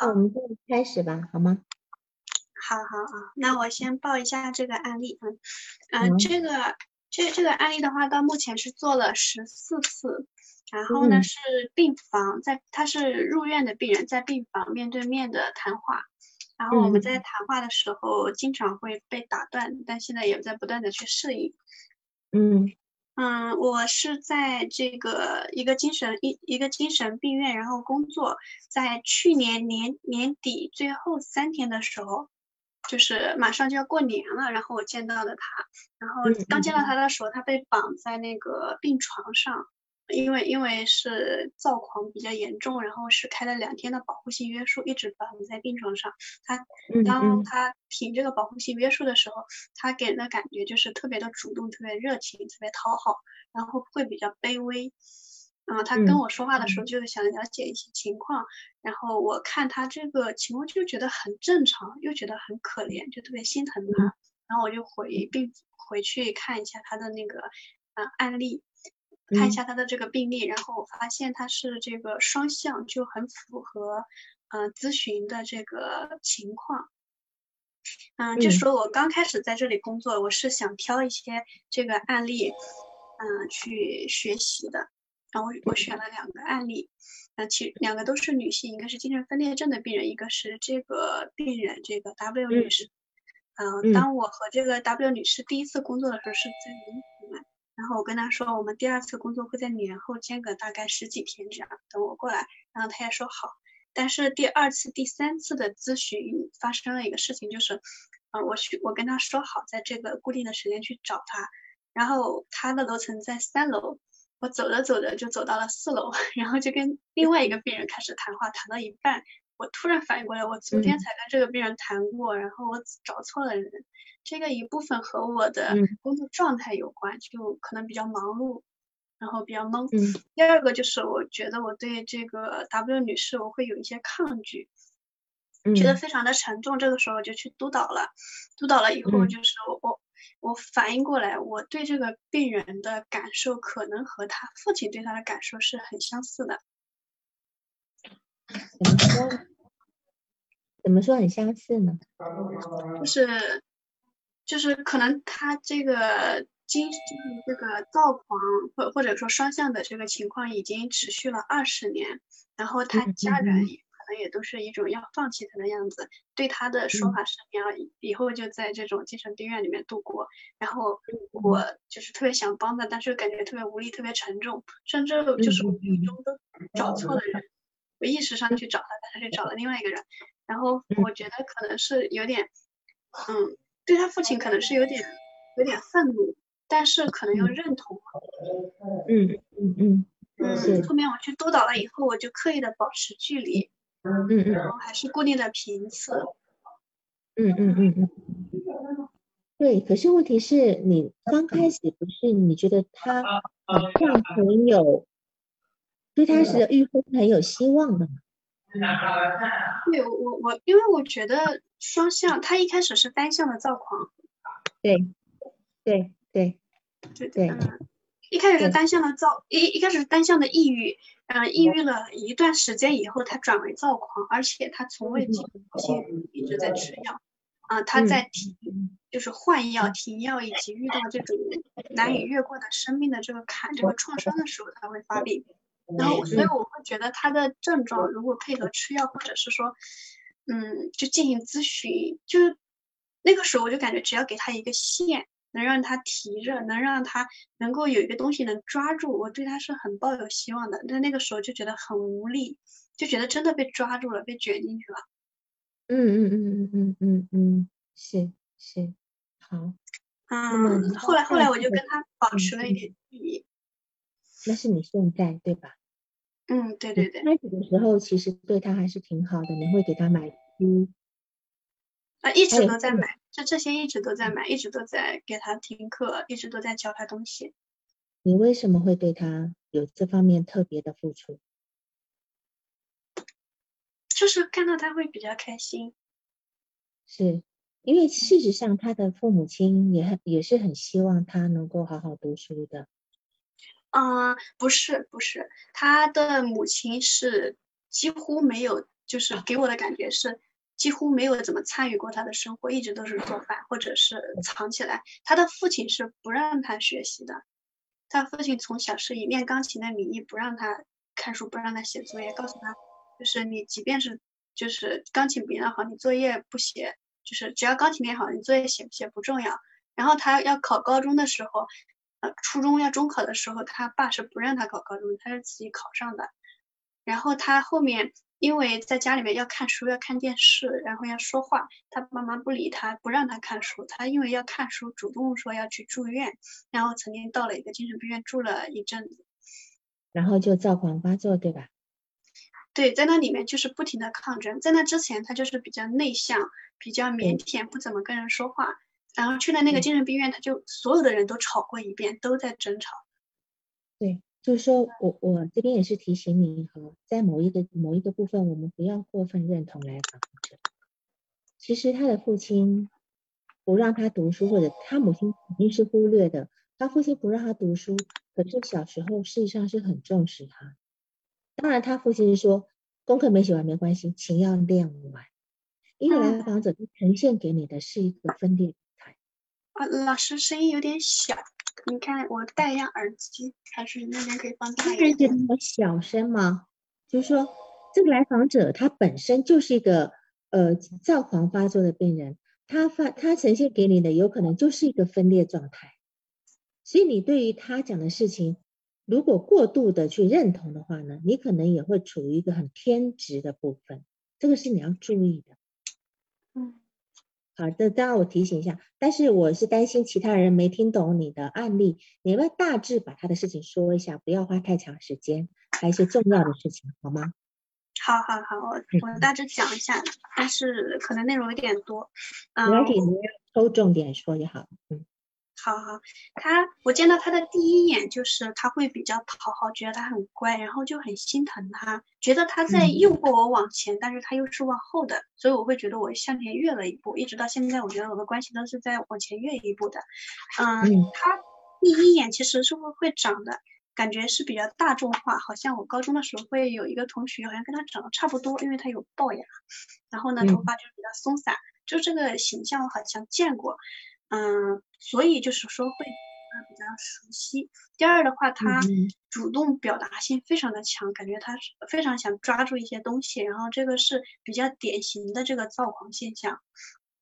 那我们就开始吧，好吗？好好好，那我先报一下这个案例，嗯嗯，这个这这个案例的话，到目前是做了十四次，然后呢是病房，在他是入院的病人，在病房面对面的谈话，然后我们在谈话的时候经常会被打断，但现在也在不断的去适应，嗯。嗯，我是在这个一个精神一一个精神病院，然后工作。在去年年年底最后三天的时候，就是马上就要过年了，然后我见到了他。然后刚见到他的时候，他被绑在那个病床上。因为因为是躁狂比较严重，然后是开了两天的保护性约束，一直绑在病床上。他当他挺这个保护性约束的时候，他给人的感觉就是特别的主动、特别热情、特别讨好，然后会比较卑微。然后，他跟我说话的时候就是想了解一些情况，然后我看他这个情况就觉得很正常，又觉得很可怜，就特别心疼他。然后我就回病回去看一下他的那个呃案例。看一下他的这个病例，然后我发现他是这个双向，就很符合嗯咨询的这个情况。嗯，就说我刚开始在这里工作，我是想挑一些这个案例，嗯，去学习的。然后我我选了两个案例，嗯，其两个都是女性，一个是精神分裂症的病人，一个是这个病人这个 W 女士。嗯，当我和这个 W 女士第一次工作的时候是在。然后我跟他说，我们第二次工作会在年后间隔大概十几天这样，等我过来。然后他也说好。但是第二次、第三次的咨询发生了一个事情，就是，呃，我去，我跟他说好在这个固定的时间去找他。然后他的楼层在三楼，我走着走着就走到了四楼，然后就跟另外一个病人开始谈话，谈到一半。我突然反应过来，我昨天才跟这个病人谈过，然后我找错了人。这个一部分和我的工作状态有关，就可能比较忙碌，然后比较懵。第二个就是我觉得我对这个 W 女士我会有一些抗拒，觉得非常的沉重。这个时候就去督导了，督导了以后就是我我反应过来，我对这个病人的感受可能和他父亲对他的感受是很相似的。怎么说？很相似呢？就是，就是可能他这个精，就是这个躁狂或或者说双向的这个情况已经持续了二十年，然后他家人可能也都是一种要放弃他的样子，对他的说法是你要以后就在这种精神病院里面度过，然后我就是特别想帮他，但是感觉特别无力，特别沉重，甚至就是无意中都找错了人。我意识上去找他，但是去找了另外一个人，然后我觉得可能是有点，嗯，对他父亲可能是有点有点愤怒，但是可能又认同。嗯嗯嗯嗯。后面我去督导了以后，我就刻意的保持距离。嗯嗯。然后还是固定的频次。嗯嗯嗯嗯。对，可是问题是你刚开始不是你觉得他好像很有。对他是预后是很有希望的。对我我因为我觉得双向，他一开始是单向的躁狂。对对对对对。嗯一开始是单向的躁，一一开始是单向的抑郁，嗯，抑郁了一段时间以后，他转为躁狂，而且他从未停歇，一直在吃药。啊，他在停，就是换药、停药，以及遇到这种难以越过的生命的这个坎、这个创伤的时候，他会发病。然后，所以我会觉得他的症状如果配合吃药，或者是说，嗯，就进行咨询，就是那个时候我就感觉只要给他一个线，能让他提着，能让他能够有一个东西能抓住，我对他是很抱有希望的。但那个时候就觉得很无力，就觉得真的被抓住了，被卷进去了。嗯嗯嗯嗯嗯嗯嗯，是是，好。嗯，后来后来我就跟他保持了一点距离。那是你现在对吧？嗯，对对对。开始的时候其实对他还是挺好的，你会给他买啊，一直都在买，就这些一直都在买，一直都在给他听课，一直都在教他东西。你为什么会对他有这方面特别的付出？就是看到他会比较开心。是因为事实上，他的父母亲也很也是很希望他能够好好读书的。嗯，不是不是，他的母亲是几乎没有，就是给我的感觉是几乎没有怎么参与过他的生活，一直都是做饭或者是藏起来。他的父亲是不让他学习的，他父亲从小是以练钢琴的名义不让他看书，不让他写作业，告诉他就是你即便是就是钢琴不练好，你作业不写，就是只要钢琴练好，你作业写不写不重要。然后他要考高中的时候。呃，初中要中考的时候，他爸是不让他考高中，他是自己考上的。然后他后面因为在家里面要看书、要看电视，然后要说话，他爸妈不理他，不让他看书。他因为要看书，主动说要去住院，然后曾经到了一个精神病院住了一阵子。然后就躁狂发作，对吧？对，在那里面就是不停的抗争。在那之前，他就是比较内向、比较腼腆，不怎么跟人说话。然后去了那个精神病院，他就所有的人都吵过一遍，都在争吵。对，就是说我我这边也是提醒你和，在某一个某一个部分，我们不要过分认同来访者。其实他的父亲不让他读书，或者他母亲肯定是忽略的。他父亲不让他读书，可是小时候事实上是很重视他。当然，他父亲说功课没写完没关系，琴要练完。因为来访者呈现给你的是一个分裂。啊，老师声音有点小，你看我戴一下耳机，还是那边可以放大一点？觉得我小声吗？就是说，这个来访者他本身就是一个呃躁狂发作的病人，他发他呈现给你的有可能就是一个分裂状态，所以你对于他讲的事情，如果过度的去认同的话呢，你可能也会处于一个很偏执的部分，这个是你要注意的。嗯。好的，当然我提醒一下，但是我是担心其他人没听懂你的案例，你要大致把他的事情说一下，不要花太长时间，还有一些重要的事情，好吗？好好好，我我大致讲一下，但是可能内容有点多，嗯，抽重点说就好，嗯。好好，他我见到他的第一眼就是他会比较讨好，觉得他很乖，然后就很心疼他，觉得他在诱惑我往前，但是他又是往后的，所以我会觉得我向前越了一步，一直到现在，我觉得我的关系都是在往前越一步的。嗯，他第一眼其实是会会长的感觉是比较大众化，好像我高中的时候会有一个同学，好像跟他长得差不多，因为他有龅牙，然后呢头发就比较松散，就这个形象我好像见过。嗯，所以就是说会他比较熟悉。第二的话，他主动表达性非常的强，感觉他是非常想抓住一些东西，然后这个是比较典型的这个躁狂现象。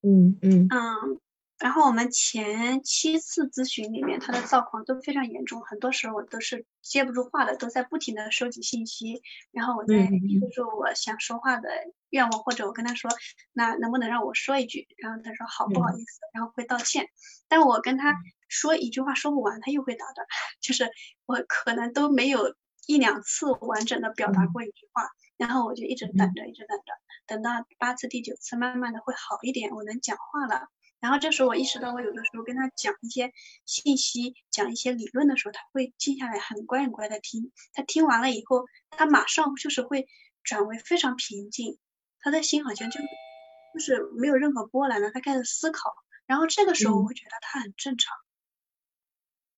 嗯嗯嗯。然后我们前七次咨询里面，他的躁狂都非常严重，很多时候我都是接不住话的，都在不停的收集信息，然后我在说出我想说话的愿望，或者我跟他说，那能不能让我说一句？然后他说好，不好意思，然后会道歉。但我跟他说一句话说不完，他又会打断，就是我可能都没有一两次完整的表达过一句话，然后我就一直等着，一直等着，等到八次、第九次，慢慢的会好一点，我能讲话了。然后这时候我意识到，我有的时候跟他讲一些信息、讲一些理论的时候，他会静下来，很乖很乖的听。他听完了以后，他马上就是会转为非常平静，他的心好像就就是没有任何波澜了。他开始思考，然后这个时候我会觉得他很正常。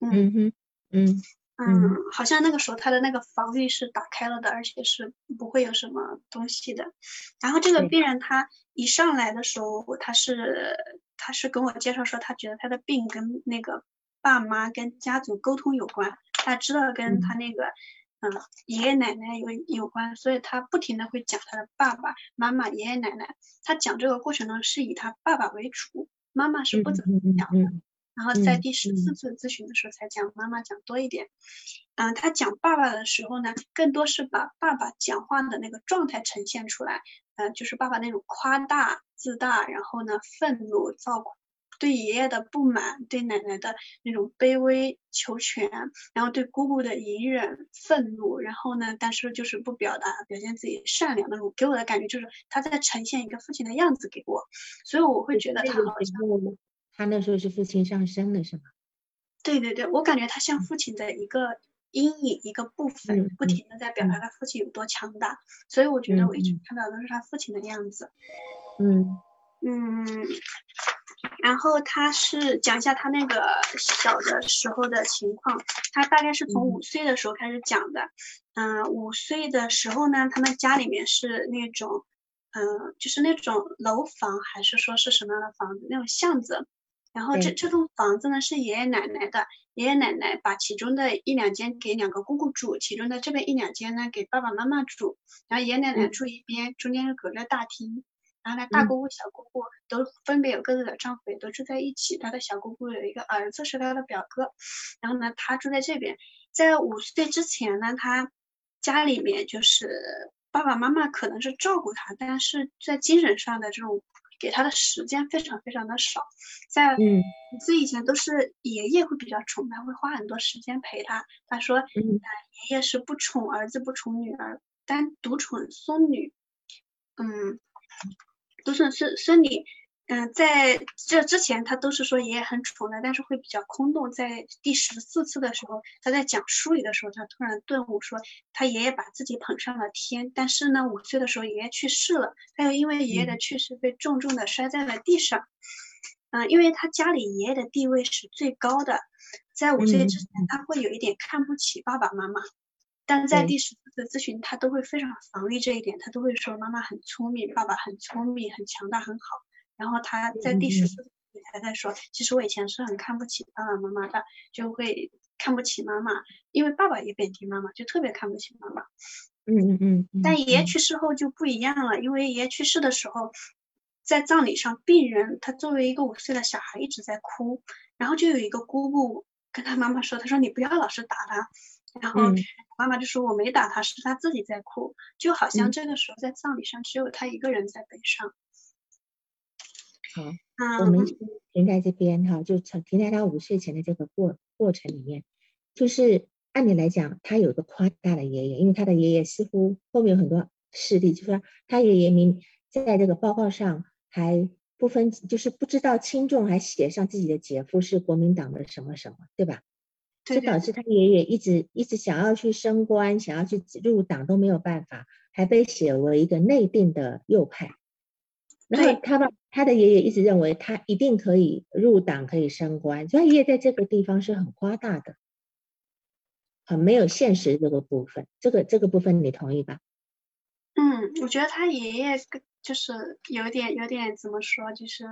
嗯哼，嗯。嗯，好像那个时候他的那个防御是打开了的，而且是不会有什么东西的。然后这个病人他一上来的时候，他是他是跟我介绍说，他觉得他的病跟那个爸妈跟家族沟通有关，他知道跟他那个嗯爷爷奶奶有有关，所以他不停的会讲他的爸爸妈妈爷爷奶奶。他讲这个过程呢是以他爸爸为主，妈妈是不怎么讲的。然后在第十四次咨询的时候才讲妈妈讲多一点，嗯，他讲爸爸的时候呢，更多是把爸爸讲话的那个状态呈现出来，呃，就是爸爸那种夸大自大，然后呢愤怒躁对爷爷的不满，对奶奶的那种卑微求全，然后对姑姑的隐忍愤怒，然后呢，但是就是不表达，表现自己善良那种，给我的感觉就是他在呈现一个父亲的样子给我，所以我会觉得他好像他那时候是父亲上身的，是吗？对对对，我感觉他像父亲的一个阴影，一个部分，不停的在表达他父亲有多强大，所以我觉得我一直看到都是他父亲的样子。嗯。嗯，然后他是讲一下他那个小的时候的情况，他大概是从五岁的时候开始讲的。嗯，五岁的时候呢，他们家里面是那种，嗯，就是那种楼房，还是说是什么样的房子？那种巷子。然后这这栋房子呢是爷爷奶奶的，爷爷奶奶把其中的一两间给两个姑姑住，其中的这边一两间呢给爸爸妈妈住，然后爷爷奶奶住一边，中间是隔着大厅，然后呢大姑姑小姑姑都分别有各自的丈夫，也都住在一起。他的小姑姑有一个儿子是他的表哥，然后呢他住在这边，在五岁之前呢，他家里面就是爸爸妈妈可能是照顾他，但是在精神上的这种。给他的时间非常非常的少，在五岁以以前都是爷爷会比较宠他，会花很多时间陪他。他说，嗯，爷爷是不宠儿子，不宠女儿，单独宠孙女，嗯，独宠孙孙女。嗯，在这之前，他都是说爷爷很宠的，但是会比较空洞。在第十四次的时候，他在讲书里的时候，他突然顿悟说，他爷爷把自己捧上了天。但是呢，五岁的时候爷爷去世了，他又因为爷爷的去世被重重的摔在了地上。嗯，因为他家里爷爷的地位是最高的，在五岁之前，他会有一点看不起爸爸妈妈，但在第十四次咨询，他都会非常防御这一点，他都会说妈妈很聪明，爸爸很聪明，很强大，很好。然后他在第十四里还在说，其实我以前是很看不起爸爸妈妈的，就会看不起妈妈，因为爸爸也贬低妈妈，就特别看不起妈妈。嗯嗯嗯。但爷爷去世后就不一样了，因为爷爷去世的时候，在葬礼上，病人他作为一个五岁的小孩一直在哭，然后就有一个姑姑跟他妈妈说，他说你不要老是打他，然后妈妈就说我没打他，是他自己在哭，就好像这个时候在葬礼上只有他一个人在悲伤。好，我们停在这边哈，就停在他五岁前的这个过过程里面，就是按理来讲，他有个夸大的爷爷，因为他的爷爷似乎后面有很多事例，就说他爷爷明在这个报告上还不分，就是不知道轻重，还写上自己的姐夫是国民党的什么什么，对吧？就导致他爷爷一直一直想要去升官，想要去入党都没有办法，还被写为一个内定的右派。然后他爸他的爷爷一直认为他一定可以入党，可以升官，所以爷爷在这个地方是很夸大的，很没有现实这个部分。这个这个部分你同意吧？嗯，我觉得他爷爷就是有点有点怎么说，就是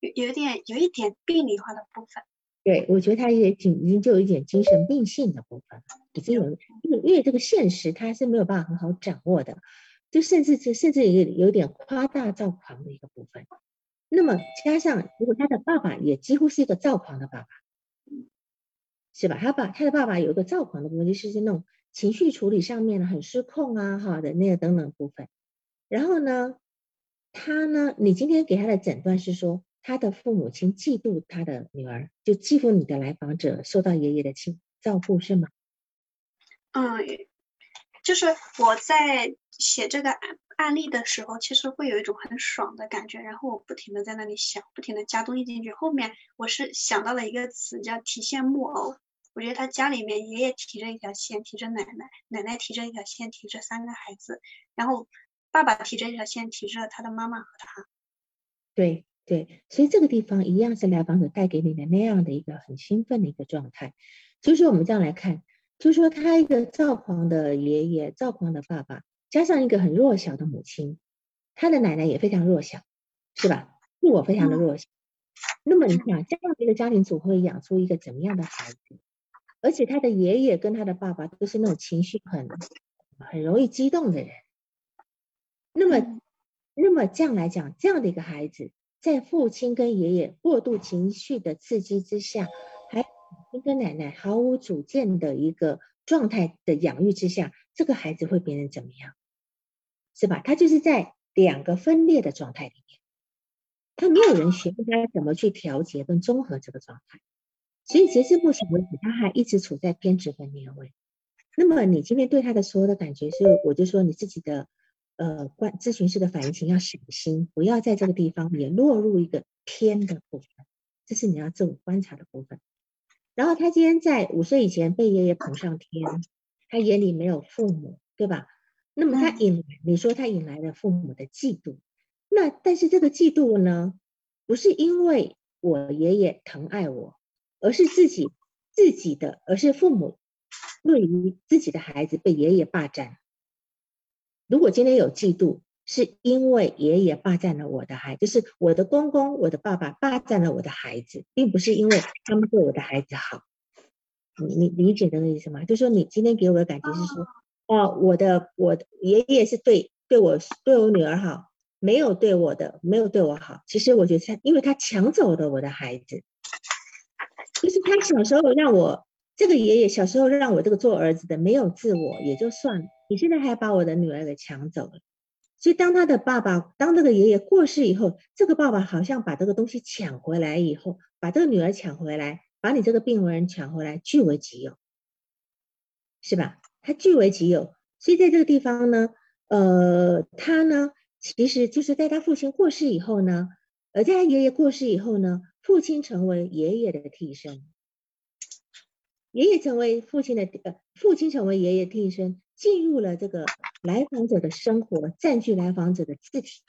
有有点有一点病理化的部分。对，我觉得他也挺已经就有一点精神病性的部分，已经有，因为因为这个现实他是没有办法很好掌握的。就甚至是甚至也有点夸大躁狂的一个部分，那么加上如果他的爸爸也几乎是一个躁狂的爸爸，是吧？他爸他的爸爸有一个躁狂的部分，就是那种情绪处理上面呢很失控啊，哈的那个等等部分。然后呢，他呢，你今天给他的诊断是说他的父母亲嫉妒他的女儿，就嫉妒你的来访者受到爷爷的亲照顾是吗？嗯，就是我在。写这个案案例的时候，其实会有一种很爽的感觉，然后我不停的在那里想，不停的加东西进去。后面我是想到了一个词叫提线木偶。我觉得他家里面爷爷提着一条线，提着奶奶，奶奶提着一条线，提着三个孩子，然后爸爸提着一条线，提着他的妈妈和他。对对，所以这个地方一样是来访者带给你的那样的一个很兴奋的一个状态。所以说我们这样来看，就是说他一个躁狂的爷爷，躁狂的爸爸。加上一个很弱小的母亲，他的奶奶也非常弱小，是吧？自我非常的弱小。那么你想，这样的一个家庭组会养出一个怎么样的孩子？而且他的爷爷跟他的爸爸都是那种情绪很很容易激动的人。那么，那么这样来讲，这样的一个孩子，在父亲跟爷爷过度情绪的刺激之下，还跟奶奶毫无主见的一个状态的养育之下，这个孩子会变成怎么样？是吧？他就是在两个分裂的状态里面，他没有人学会他怎么去调节跟综合这个状态，所以截至目前为止，他还一直处在偏执分裂位。那么你今天对他的所有的感觉，是我就说你自己的呃观咨询师的反应情要小心，不要在这个地方也落入一个偏的部分，这是你要自我观察的部分。然后他今天在五岁以前被爷爷捧上天，他眼里没有父母，对吧？那么他引来，你说他引来了父母的嫉妒，那但是这个嫉妒呢，不是因为我爷爷疼爱我，而是自己自己的，而是父母。对于自己的孩子被爷爷霸占，如果今天有嫉妒，是因为爷爷霸占了我的孩，就是我的公公、我的爸爸霸占了我的孩子，并不是因为他们对我的孩子好。你你理解这个意思吗？就说你今天给我的感觉是说，哦，我的我的爷爷是对对我对我女儿好，没有对我的没有对我好。其实我觉得他，因为他抢走了我的孩子，就是他小时候让我。这个爷爷小时候让我这个做儿子的没有自我也就算了，你现在还把我的女儿给抢走了。所以当他的爸爸，当这个爷爷过世以后，这个爸爸好像把这个东西抢回来以后，把这个女儿抢回来，把你这个病人抢回来，据为己有，是吧？他据为己有。所以在这个地方呢，呃，他呢，其实就是在他父亲过世以后呢，呃在他爷爷过世以后呢，父亲成为爷爷的替身。爷爷成为父亲的呃，父亲成为爷爷替身，进入了这个来访者的生活，占据来访者的字体。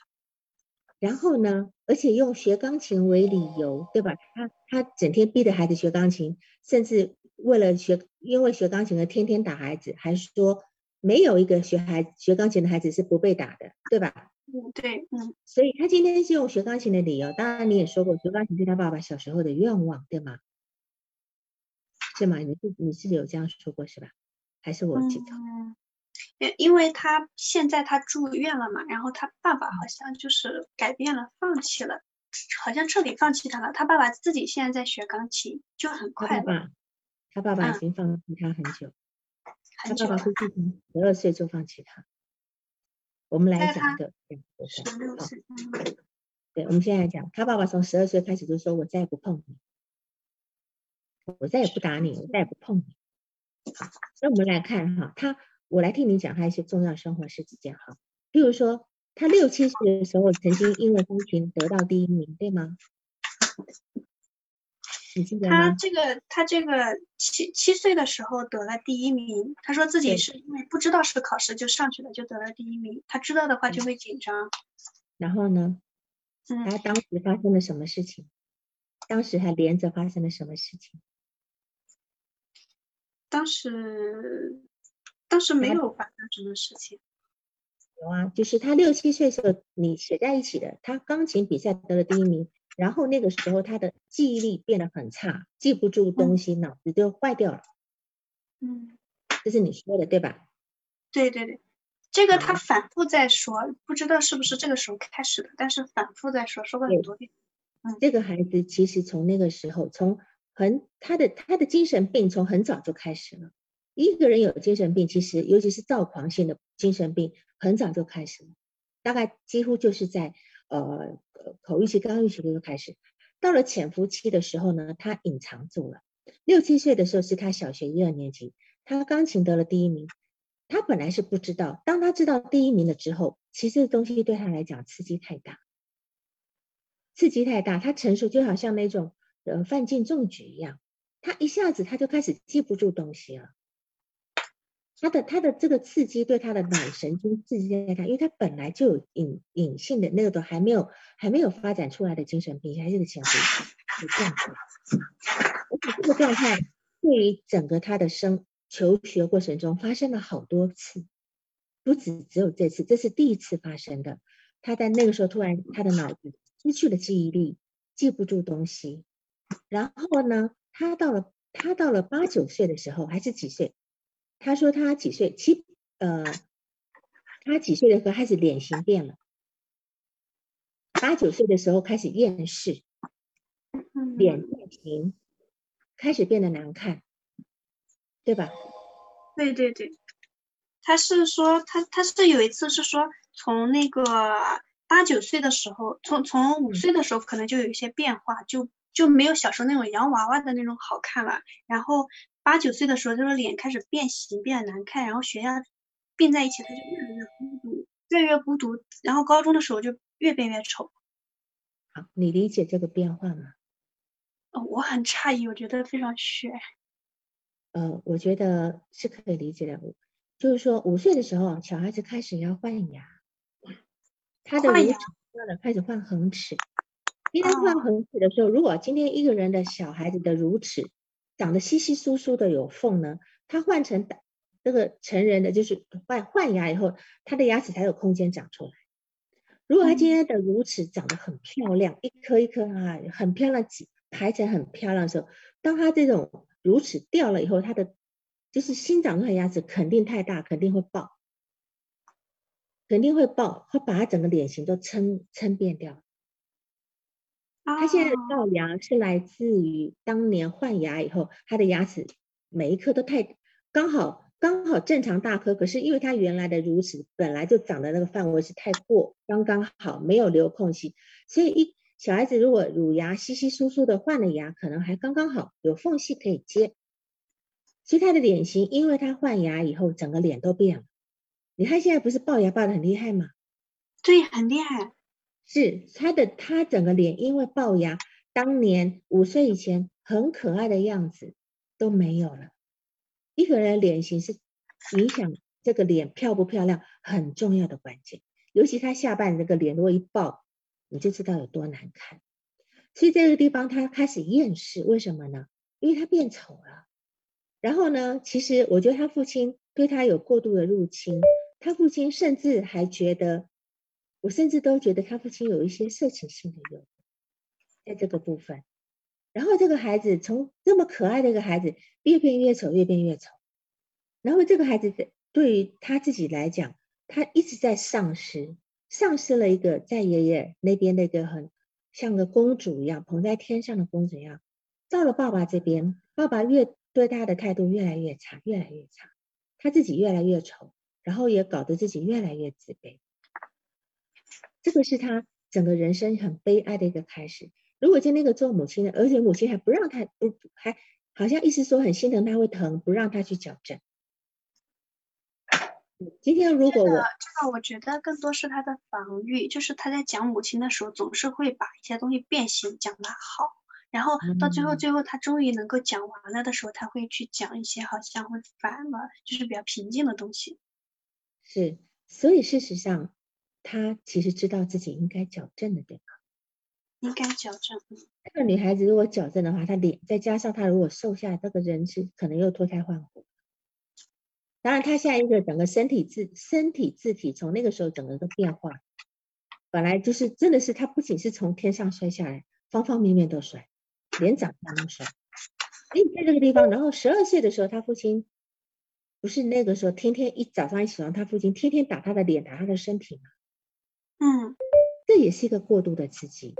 然后呢，而且用学钢琴为理由，对吧？他他整天逼着孩子学钢琴，甚至为了学，因为学钢琴而天天打孩子，还说没有一个学孩学钢琴的孩子是不被打的，对吧？嗯，对，嗯。所以他今天是用学钢琴的理由。当然，你也说过，学钢琴是他爸爸小时候的愿望，对吗？是吗？你是你是有这样说过是吧？还是我记错？因因为他现在他住院了嘛，然后他爸爸好像就是改变了，放弃了，好像彻底放弃他了。他爸爸自己现在在学钢琴，就很快。乐。他爸爸已经放弃他很久，他爸爸是从十二岁就放弃他。我们来讲一个，十六岁。对，我们现在讲，他爸爸从十二岁开始就说：“我再也不碰你。”我再也不打你，我再也不碰你。好，那我们来看哈，他，我来听你讲他一些重要生活事件哈。例如说，他六七岁的时候曾经因为钢琴得到第一名，对吗？你记得吗？他这个，他这个七七岁的时候得了第一名，他说自己是因为不知道是考试就上去了，就得了第一名。他知道的话就会紧张。然后呢？嗯。他当时发生了什么事情？当时还连着发生了什么事情？当时，当时没有发生什么事情。有啊，就是他六七岁时候你写在一起的，他钢琴比赛得了第一名，然后那个时候他的记忆力变得很差，记不住东西，脑子就坏掉了。嗯，这是你说的对吧？对对对，这个他反复在说，不知道是不是这个时候开始的，但是反复在说，说过很多遍。嗯，这个孩子其实从那个时候从。很，他的他的精神病从很早就开始了。一个人有精神病，其实尤其是躁狂性的精神病，很早就开始了，大概几乎就是在呃口欲期、刚欲期就开始。到了潜伏期的时候呢，他隐藏住了。六七岁的时候是他小学一二年级，他钢琴得了第一名。他本来是不知道，当他知道第一名了之后，其实东西对他来讲刺激太大，刺激太大，他承受就好像那种。呃，犯进中举一样，他一下子他就开始记不住东西了。他的他的这个刺激对他的脑神经刺激太大，因为他本来就有隐隐性的那个都还没有还没有发展出来的精神病，还是个潜伏期状态。而且这个状态对于整个他的生求学过程中发生了好多次，不止只有这次，这是第一次发生的。他在那个时候突然他的脑子失去了记忆力，记不住东西。然后呢，他到了他到了八九岁的时候，还是几岁？他说他几岁？七呃，他几岁的时候开始脸型变了？八九岁的时候开始厌世，脸型开始变得难看，对吧？对对对，他是说他他是有一次是说从那个八九岁的时候，从从五岁的时候可能就有一些变化，就就没有小时候那种洋娃娃的那种好看了。然后八九岁的时候，他说脸开始变形，变得难看，然后学校并在一起，他就越来越孤独，越来越孤独。然后高中的时候就越变越丑。好，你理解这个变化吗？哦，我很诧异，我觉得非常悬。呃，我觉得是可以理解的。就是说，五岁的时候，小孩子开始要换牙，他的牙齿换了，开始换恒齿。一旦换恒齿的时候，如果今天一个人的小孩子的乳齿长得稀稀疏疏的有缝呢，他换成这个成人的，就是换换牙以后，他的牙齿才有空间长出来。如果他今天的乳齿长得很漂亮，一颗一颗啊，很漂亮，挤排成很漂亮的时候，当他这种乳齿掉了以后，他的就是新长出来的牙齿肯定太大，肯定会爆，肯定会爆，会把他整个脸型都撑撑变掉。他现在的龅牙是来自于当年换牙以后，他的牙齿每一颗都太刚好。刚好正常大颗，可是因为他原来的乳齿本来就长的那个范围是太过，刚刚好没有留空隙，所以一小孩子如果乳牙稀稀疏疏的换了牙，可能还刚刚好有缝隙可以接。所以他的脸型，因为他换牙以后，整个脸都变了。你看现在不是龅牙龅的很厉害吗？对，很厉害。是他的他整个脸因为龅牙，当年五岁以前很可爱的样子都没有了。一个人的脸型是影响这个脸漂不漂亮很重要的关键，尤其他下半这个脸如果一爆，你就知道有多难看。所以这个地方他开始厌世，为什么呢？因为他变丑了。然后呢，其实我觉得他父亲对他有过度的入侵，他父亲甚至还觉得，我甚至都觉得他父亲有一些色情性的诱，在这个部分。然后这个孩子从这么可爱的一个孩子，越变越丑，越变越丑。然后这个孩子对于他自己来讲，他一直在丧失，丧失了一个在爷爷那边那个很像个公主一样捧在天上的公主一样。到了爸爸这边，爸爸越对他的态度越来越差，越来越差，他自己越来越丑，然后也搞得自己越来越自卑。这个是他整个人生很悲哀的一个开始。如果今天那个做母亲的，而且母亲还不让他，不还好像意思说很心疼他会疼，不让他去矫正。今天如果我这个，我觉得更多是他的防御，就是他在讲母亲的时候，总是会把一些东西变形，讲的好，然后到最后最后他终于能够讲完了的时候，他会去讲一些好像会反了，就是比较平静的东西。是，所以事实上他其实知道自己应该矫正的，对吗？应该矫正。这个女孩子如果矫正的话，她脸再加上她如果瘦下来，这个人是可能又脱胎换骨。当然，她现在一个整个身体自身体自体从那个时候整个都变化，本来就是真的是她不仅是从天上摔下来，方方面面都摔，连长相都摔。所以，在这个地方，然后十二岁的时候，他父亲不是那个时候天天一早上一起床，他父亲天天打他的脸，打他的身体吗？嗯，这也是一个过度的刺激。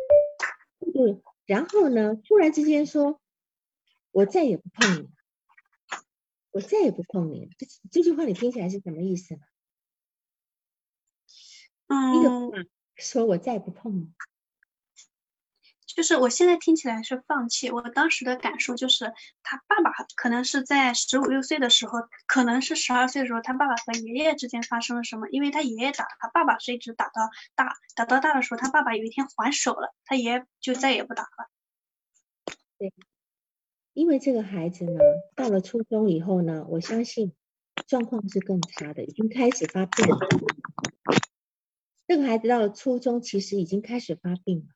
嗯，然后呢？突然之间说：“我再也不碰你，我再也不碰你。”这这句话你听起来是什么意思呢？嗯，说我再也不碰你。就是我现在听起来是放弃，我当时的感受就是他爸爸可能是在十五六岁的时候，可能是十二岁的时候，他爸爸和爷爷之间发生了什么？因为他爷爷打他爸爸是一直打到大，打到大的时候，他爸爸有一天还手了，他爷爷就再也不打了。对，因为这个孩子呢，到了初中以后呢，我相信状况是更差的，已经开始发病了。这个孩子到了初中，其实已经开始发病了。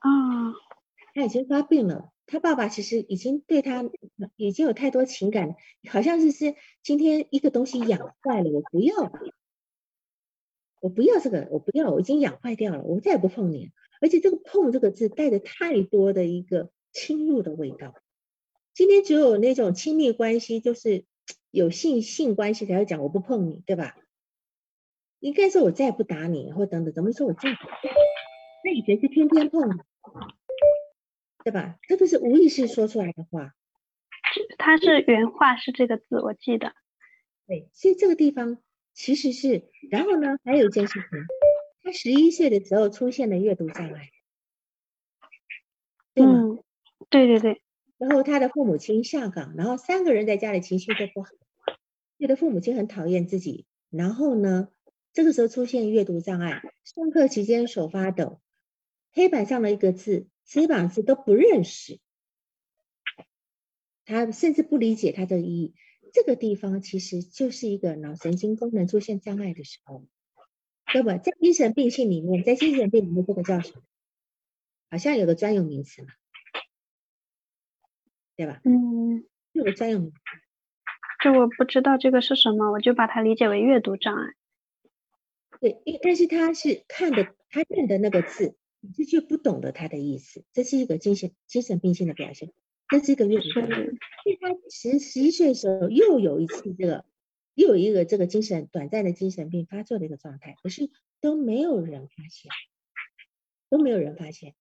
啊，他已经发病了。他爸爸其实已经对他已经有太多情感，好像是是今天一个东西养坏了，我不要，我不要这个，我不要，我已经养坏掉了，我再也不碰你。而且这个“碰”这个字带着太多的一个侵入的味道。今天只有那种亲密关系，就是有性性关系才会讲我不碰你，对吧？应该说我再也不打你，或等等，怎么说我再也不？那以前是天天碰。对吧？这个是无意识说出来的话，他是原话是这个字，我记得。对，所以这个地方其实是，然后呢，还有一件事情，他十一岁的时候出现了阅读障碍，对吗？对对对。然后他的父母亲下岗，然后三个人在家里情绪都不好，觉得父母亲很讨厌自己。然后呢，这个时候出现阅读障碍，上课期间手发抖，黑板上的一个字、黑板字都不认识，他甚至不理解它的意义。这个地方其实就是一个脑神经功能出现障碍的时候，那么？在精神病性里面，在精神病里面，这个叫什么？好像有个专有名词嘛。对吧？嗯，有个专用。这我不知道这个是什么，我就把它理解为阅读障碍。对，因但是他是看的，他认的那个字，你却不懂得他的意思，这是一个精神精神病性的表现，这是一个阅读。所以他十十一岁的时候又有一次这个，又有一个这个精神短暂的精神病发作的一个状态，可是都没有人发现，都没有人发现。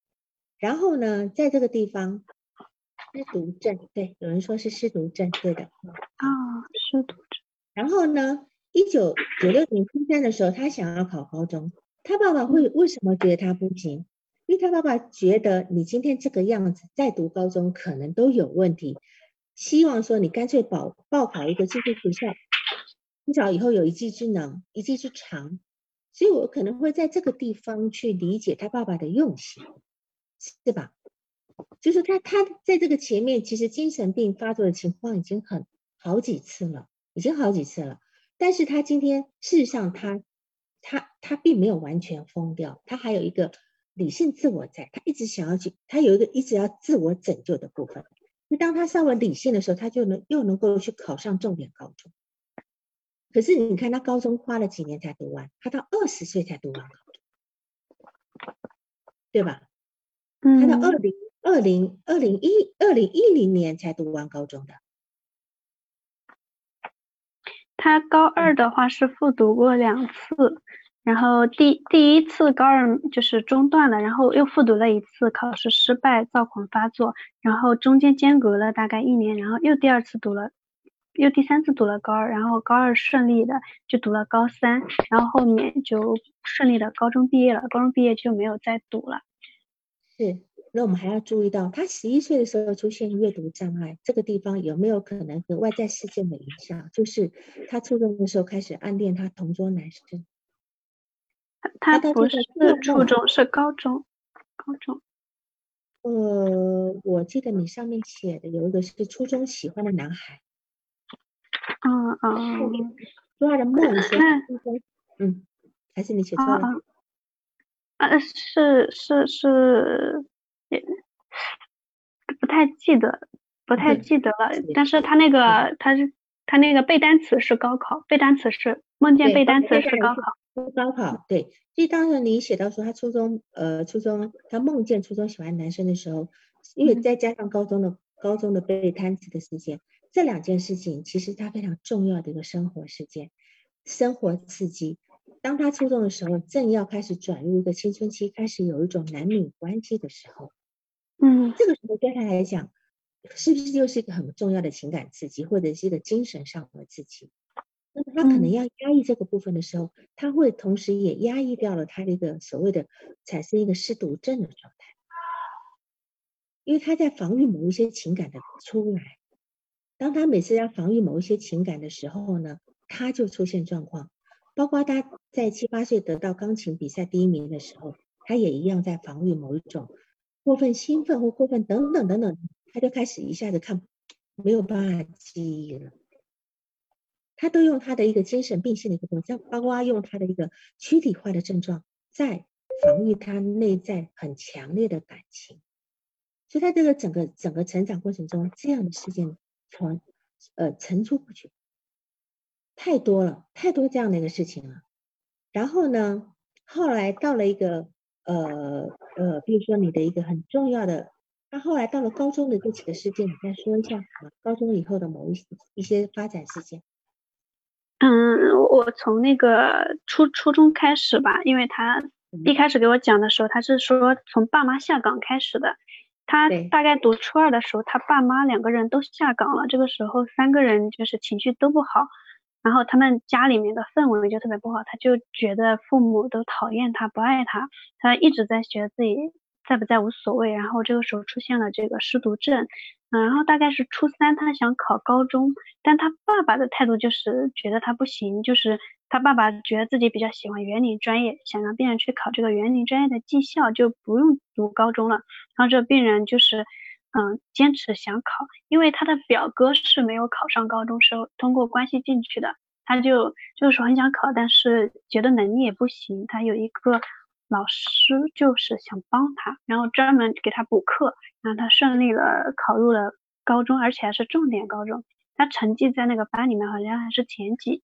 然后呢，在这个地方。失读症，对，有人说是失读症，对的。啊，失读症。然后呢，一九九六年初三的时候，他想要考高中，他爸爸会为什么觉得他不行？因为他爸爸觉得你今天这个样子，再读高中可能都有问题，希望说你干脆报报考一个寄宿学校，至少以后有一技之能，一技之长。所以我可能会在这个地方去理解他爸爸的用心，是吧？就是他，他在这个前面，其实精神病发作的情况已经很好几次了，已经好几次了。但是他今天事实上，他他他并没有完全疯掉，他还有一个理性自我在，他一直想要去，他有一个一直要自我拯救的部分。就当他稍微理性的时候，他就能又能够去考上重点高中。可是你看他高中花了几年才读完，他到二十岁才读完高中，对吧？他到二零。二零二零一二零一零年才读完高中的，他高二的话是复读过两次，然后第第一次高二就是中断了，然后又复读了一次，考试失败，躁狂发作，然后中间间隔了大概一年，然后又第二次读了，又第三次读了高二，然后高二顺利的就读了高三，然后后面就顺利的高中毕业了，高中毕业就没有再读了，是。那我们还要注意到，他十一岁的时候出现阅读障碍，这个地方有没有可能和外在事件的影响？就是他初中的时候开始暗恋他同桌男生。他他不是初中，是高中，高中。呃，我记得你上面写的有一个是初中喜欢的男孩。嗯嗯。说他的梦是初中，嗯，还是你写错了？啊，是是是。不太记得，不太记得了。但是他那个，他是他那个背单词是高考，背单词是梦见背单词是高考，高考对。所以当时你写到说他初中，呃，初中他梦见初中喜欢男生的时候，因为再加上高中的高中的背单词的事件，这两件事情其实他非常重要的一个生活事件，生活刺激。当他初中的时候，正要开始转入一个青春期，开始有一种男女关系的时候。嗯，这个时候对他来讲，是不是又是一个很重要的情感刺激，或者是一个精神上的刺激？那么他可能要压抑这个部分的时候，他会同时也压抑掉了他的一个所谓的产生一个失独症的状态，因为他在防御某一些情感的出来。当他每次要防御某一些情感的时候呢，他就出现状况。包括他在七八岁得到钢琴比赛第一名的时候，他也一样在防御某一种。过分兴奋或过分等等等等，他就开始一下子看没有办法记忆了。他都用他的一个精神病性的一个症状，包括用他的一个躯体化的症状，在防御他内在很强烈的感情。所以，在这个整个整个成长过程中，这样的事件从呃层出不穷，太多了，太多这样的一个事情了。然后呢，后来到了一个。呃呃，比如说你的一个很重要的，那后来到了高中的这几个事件，你再说一下啊，高中以后的某一一些发展事件。嗯，我从那个初初中开始吧，因为他一开始给我讲的时候，他是说从爸妈下岗开始的。他大概读初二的时候，他爸妈两个人都下岗了，这个时候三个人就是情绪都不好。然后他们家里面的氛围就特别不好，他就觉得父母都讨厌他，不爱他，他一直在觉得自己在不在无所谓。然后这个时候出现了这个失独症，然后大概是初三，他想考高中，但他爸爸的态度就是觉得他不行，就是他爸爸觉得自己比较喜欢园林专业，想让病人去考这个园林专业的技校，就不用读高中了。然后这病人就是。嗯，坚持想考，因为他的表哥是没有考上高中，是通过关系进去的。他就就是说很想考，但是觉得能力也不行。他有一个老师就是想帮他，然后专门给他补课，让他顺利的考入了高中，而且还是重点高中。他成绩在那个班里面好像还是前几。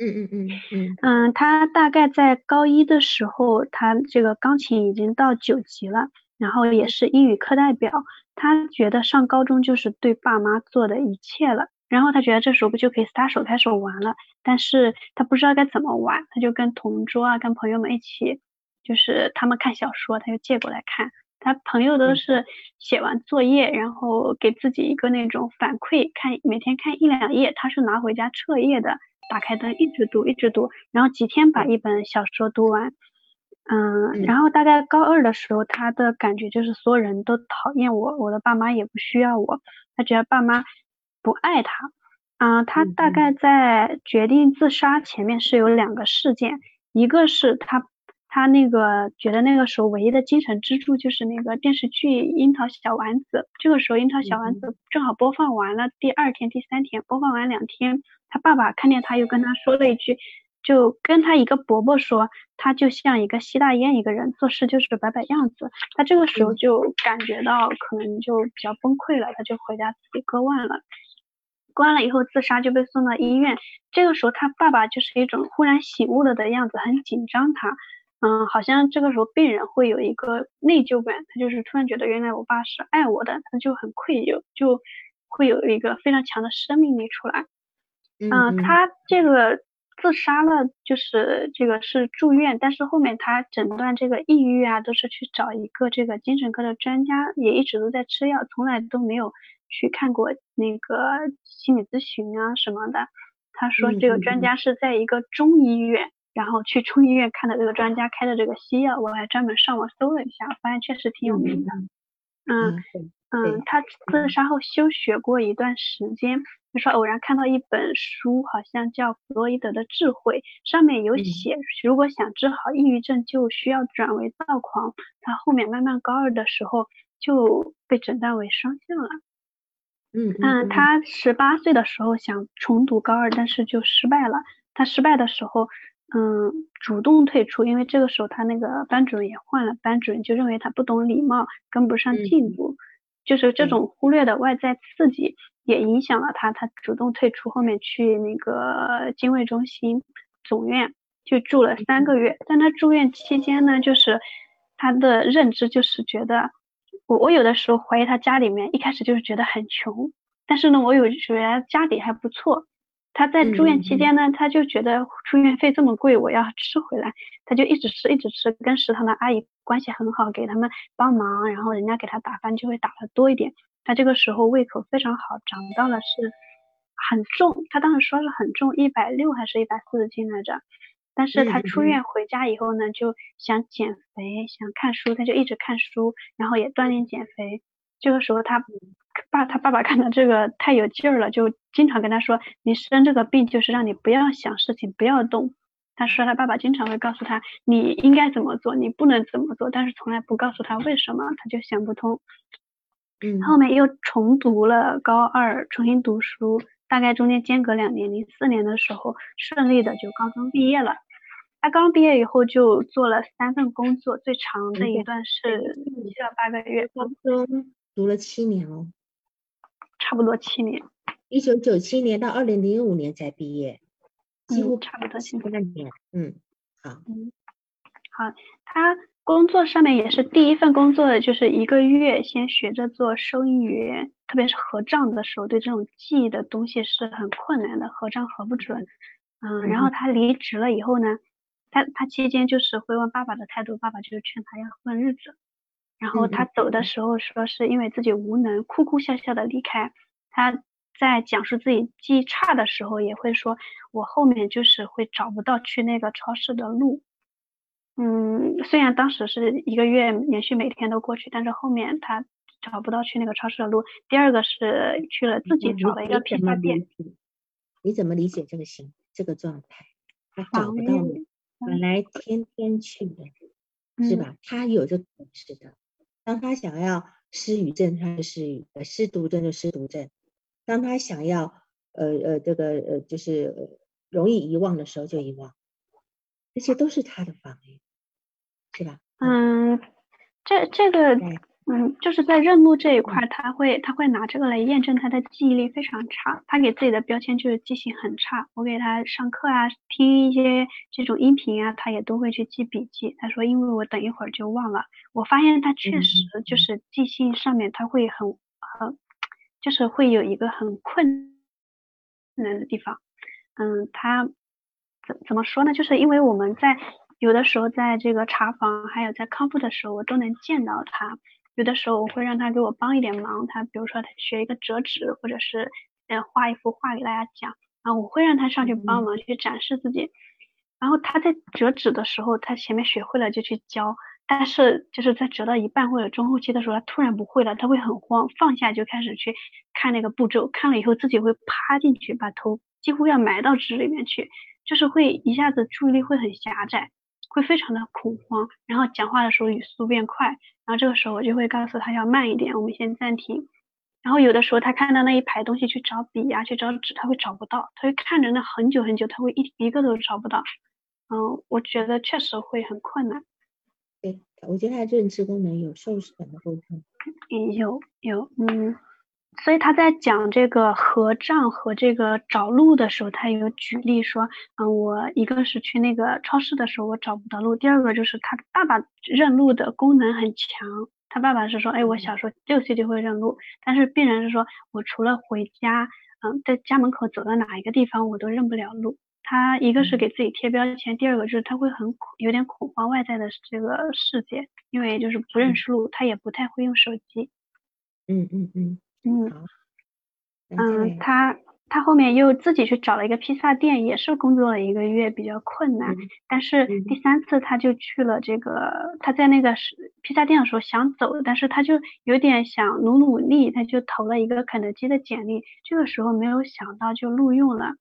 嗯嗯嗯嗯嗯，他大概在高一的时候，他这个钢琴已经到九级了。然后也是英语课代表，他觉得上高中就是对爸妈做的一切了，然后他觉得这时候不就可以撒手开始玩了，但是他不知道该怎么玩，他就跟同桌啊，跟朋友们一起，就是他们看小说，他就借过来看，他朋友都是写完作业，然后给自己一个那种反馈，看每天看一两页，他是拿回家彻夜的，打开灯一直读一直读，然后几天把一本小说读完。嗯，然后大概高二的时候，他的感觉就是所有人都讨厌我，我的爸妈也不需要我，他觉得爸妈不爱他。嗯，他大概在决定自杀前面是有两个事件，一个是他他那个觉得那个时候唯一的精神支柱就是那个电视剧《樱桃小丸子》，这个时候《樱桃小丸子》正好播放完了，第二天、第三天播放完两天，他爸爸看见他又跟他说了一句。就跟他一个伯伯说，他就像一个吸大烟一个人，做事就是摆摆样子。他这个时候就感觉到可能就比较崩溃了，他就回家自己割腕了。割了以后自杀，就被送到医院。这个时候他爸爸就是一种忽然醒悟了的样子，很紧张。他，嗯，好像这个时候病人会有一个内疚感，他就是突然觉得原来我爸是爱我的，他就很愧疚，就会有一个非常强的生命力出来。嗯，他这个。自杀了，就是这个是住院，但是后面他诊断这个抑郁啊，都是去找一个这个精神科的专家，也一直都在吃药，从来都没有去看过那个心理咨询啊什么的。他说这个专家是在一个中医院，然后去中医院看的这个专家开的这个西药，我还专门上网搜了一下，发现确实挺有名的。嗯嗯，他自杀后休学过一段时间。就说偶然看到一本书，好像叫弗洛伊德的智慧，上面有写，如果想治好抑郁症，就需要转为躁狂。他后面慢慢高二的时候就被诊断为双向了。嗯嗯，他十八岁的时候想重读高二，但是就失败了。他失败的时候，嗯，主动退出，因为这个时候他那个班主任也换了，班主任就认为他不懂礼貌，跟不上进度。就是这种忽略的外在刺激，也影响了他，他主动退出，后面去那个精卫中心总院就住了三个月。但他住院期间呢，就是他的认知就是觉得，我我有的时候怀疑他家里面一开始就是觉得很穷，但是呢，我有觉得家底还不错。他在住院期间呢，他就觉得住院费这么贵，我要吃回来，他就一直吃，一直吃，跟食堂的阿姨关系很好，给他们帮忙，然后人家给他打饭就会打的多一点。他这个时候胃口非常好，长到了是很重，他当时说是很重，一百六还是一百四十斤来着。但是他出院回家以后呢，就想减肥，想看书，他就一直看书，然后也锻炼减肥。这个时候他。爸，他爸爸看到这个太有劲儿了，就经常跟他说：“你生这个病就是让你不要想事情，不要动。”他说他爸爸经常会告诉他：“你应该怎么做，你不能怎么做。”但是从来不告诉他为什么，他就想不通。嗯，后面又重读了高二，重新读书，大概中间间隔两年，零四年的时候顺利的就高中毕业了。他刚毕业以后就做了三份工作，最长的一段是七到八个月。高中读了七年哦。差不多七年，一九九七年到二零零五年才毕业，几乎差不多七年。嗯，好，嗯，好，他工作上面也是第一份工作，就是一个月先学着做收银员，特别是合账的时候，对这种记忆的东西是很困难的，合账合不准。嗯，然后他离职了以后呢，他他期间就是会问爸爸的态度，爸爸就是劝他要混日子。然后他走的时候说是因为自己无能，哭哭笑笑的离开。他在讲述自己记忆差的时候，也会说，我后面就是会找不到去那个超市的路。嗯，虽然当时是一个月连续每天都过去，但是后面他找不到去那个超市的路。第二个是去了自己找了一个批发店。你怎么理解这个行这个状态？他找不到你，本来天天去的，是吧？他有这本事的。当他想要失语症，他就失语；呃，失读症就失读症。当他想要呃呃这个呃就是容易遗忘的时候就遗忘，这些都是他的防御。是吧？嗯，这这个，嗯，就是在认路这一块，他会他会拿这个来验证他的记忆力非常差。他给自己的标签就是记性很差。我给他上课啊，听一些这种音频啊，他也都会去记笔记。他说，因为我等一会儿就忘了。我发现他确实就是记性上面他会很很，就是会有一个很困难的地方。嗯，他怎怎么说呢？就是因为我们在。有的时候在这个查房，还有在康复的时候，我都能见到他。有的时候我会让他给我帮一点忙，他比如说他学一个折纸，或者是呃画一幅画给大家讲，然后我会让他上去帮忙去展示自己。然后他在折纸的时候，他前面学会了就去教，但是就是在折到一半或者中后期的时候，他突然不会了，他会很慌，放下就开始去看那个步骤，看了以后自己会趴进去，把头几乎要埋到纸里面去，就是会一下子注意力会很狭窄。会非常的恐慌，然后讲话的时候语速变快，然后这个时候我就会告诉他要慢一点，我们先暂停。然后有的时候他看到那一排东西去找笔呀，去找纸，他会找不到，他会看着那很久很久，他会一一个都找不到。嗯，我觉得确实会很困难。对，我觉得他认知功能有受损的部分。有有，嗯。所以他在讲这个合账和这个找路的时候，他有举例说，嗯，我一个是去那个超市的时候我找不到路，第二个就是他爸爸认路的功能很强。他爸爸是说，哎，我小时候六岁就会认路，但是病人是说我除了回家，嗯，在家门口走到哪一个地方我都认不了路。他一个是给自己贴标签，第二个就是他会很恐，有点恐慌外在的这个世界，因为就是不认识路，他也不太会用手机。嗯嗯嗯。嗯，嗯，他他后面又自己去找了一个披萨店，也是工作了一个月，比较困难。但是第三次他就去了这个，他在那个是披萨店的时候想走，但是他就有点想努努力，他就投了一个肯德基的简历。这个时候没有想到就录用了。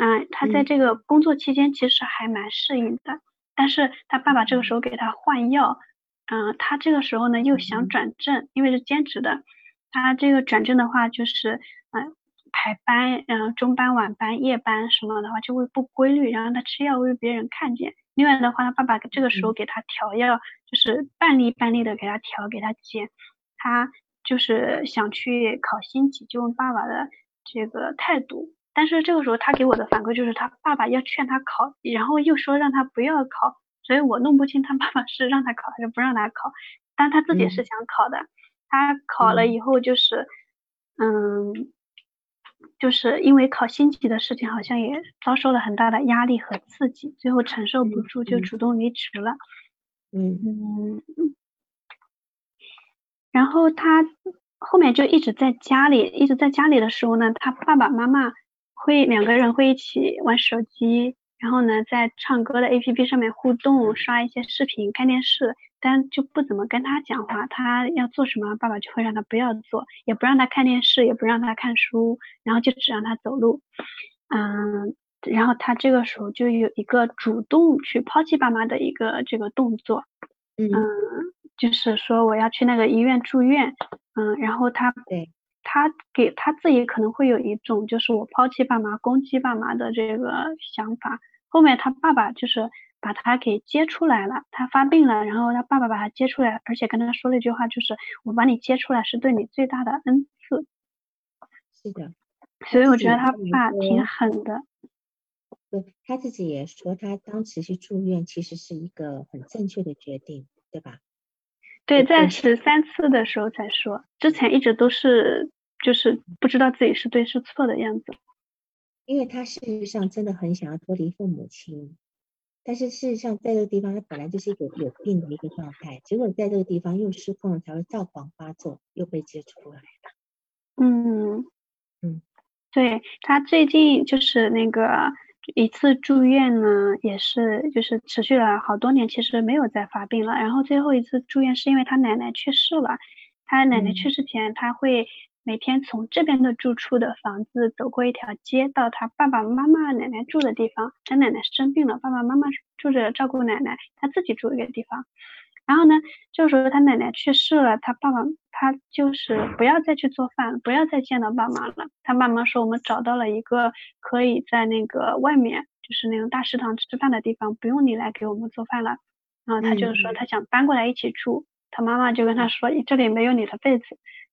嗯，他在这个工作期间其实还蛮适应的，但是他爸爸这个时候给他换药，嗯，他这个时候呢又想转正，因为是兼职的。他这个转正的话，就是嗯排班，嗯中班、晚班、夜班什么的话就会不规律，然后他吃药会被别人看见。另外的话，他爸爸这个时候给他调药，就是半粒半粒的给他调，给他减。他就是想去考星级，就问爸爸的这个态度。但是这个时候他给我的反馈就是他爸爸要劝他考，然后又说让他不要考，所以我弄不清他爸爸是让他考还是不让他考，但他自己是想考的。他考了以后就是，嗯，就是因为考星级的事情，好像也遭受了很大的压力和刺激，最后承受不住就主动离职了。嗯嗯，然后他后面就一直在家里，一直在家里的时候呢，他爸爸妈妈会两个人会一起玩手机，然后呢，在唱歌的 APP 上面互动，刷一些视频，看电视。但就不怎么跟他讲话，他要做什么，爸爸就会让他不要做，也不让他看电视，也不让他看书，然后就只让他走路。嗯，然后他这个时候就有一个主动去抛弃爸妈的一个这个动作。嗯，就是说我要去那个医院住院。嗯，然后他对他给他自己可能会有一种就是我抛弃爸妈、攻击爸妈的这个想法。后面他爸爸就是。把他给接出来了，他发病了，然后他爸爸把他接出来，而且跟他说了一句话，就是我把你接出来是对你最大的恩赐。是的，所以我觉得他爸挺狠的。对，他自己也说，他当时去住院其实是一个很正确的决定，对吧？对，在十三次的时候才说，之前一直都是就是不知道自己是对是错的样子。因为他事实上真的很想要脱离父母亲。但是事实上，在这个地方，他本来就是一个有病的一个状态，结果在这个地方又失控了，才会躁狂发作，又被接出来了。嗯嗯，对他最近就是那个一次住院呢，也是就是持续了好多年，其实没有再发病了。然后最后一次住院是因为他奶奶去世了，他奶奶去世前他会。每天从这边的住处的房子走过一条街，到他爸爸妈妈奶奶住的地方。他奶奶生病了，爸爸妈妈住着照顾奶奶，他自己住一个地方。然后呢，这时候他奶奶去世了，他爸爸他就是不要再去做饭，不要再见到爸妈了。他爸妈说，我们找到了一个可以在那个外面，就是那种大食堂吃饭的地方，不用你来给我们做饭了。然后他就说他想搬过来一起住。他妈妈就跟他说，这里没有你的被子。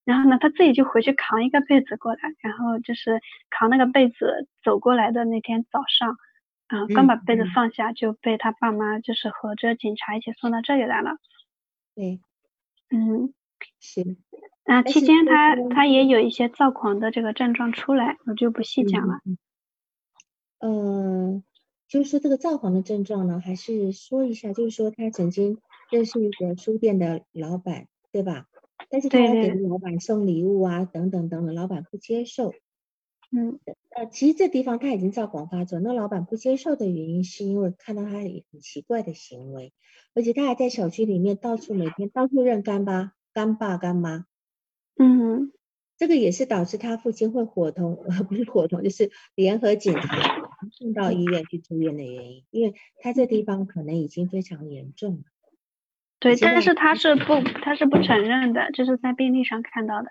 然后呢，他自己就回去扛一个被子过来，然后就是扛那个被子走过来的那天早上，啊，刚把被子放下，就被他爸妈就是和着警察一起送到这里来了。对，嗯，行。那，期间他他也有一些躁狂的这个症状出来，我就不细讲了。嗯，就是说这个躁狂的症状呢，还是说一下，就是说他曾经认识一个书店的老板，对吧？但是他要给老板送礼物啊，等等等等，老板不接受。嗯，呃，其实这地方他已经照广发做，那老板不接受的原因是因为看到他很奇怪的行为，而且他还在小区里面到处每天到处认干爸、干爸、干妈。嗯，这个也是导致他父亲会伙同，呃 不是伙同，就是联合警察送到医院去住院的原因，因为他这地方可能已经非常严重了。对，但是他是不，他是不承认的，就是在病历上看到的。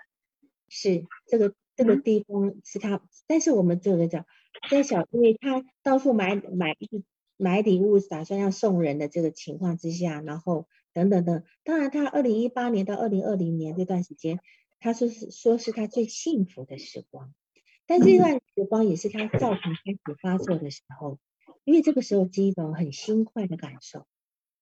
是这个这个地方是他，但是我们这个讲，在小，因为他到处买买买礼物，打算要送人的这个情况之下，然后等等等，当然他二零一八年到二零二零年这段时间，他说是说是他最幸福的时光，但这段时光也是他躁狂开始发作的时候，因为这个时候是一种很心快的感受。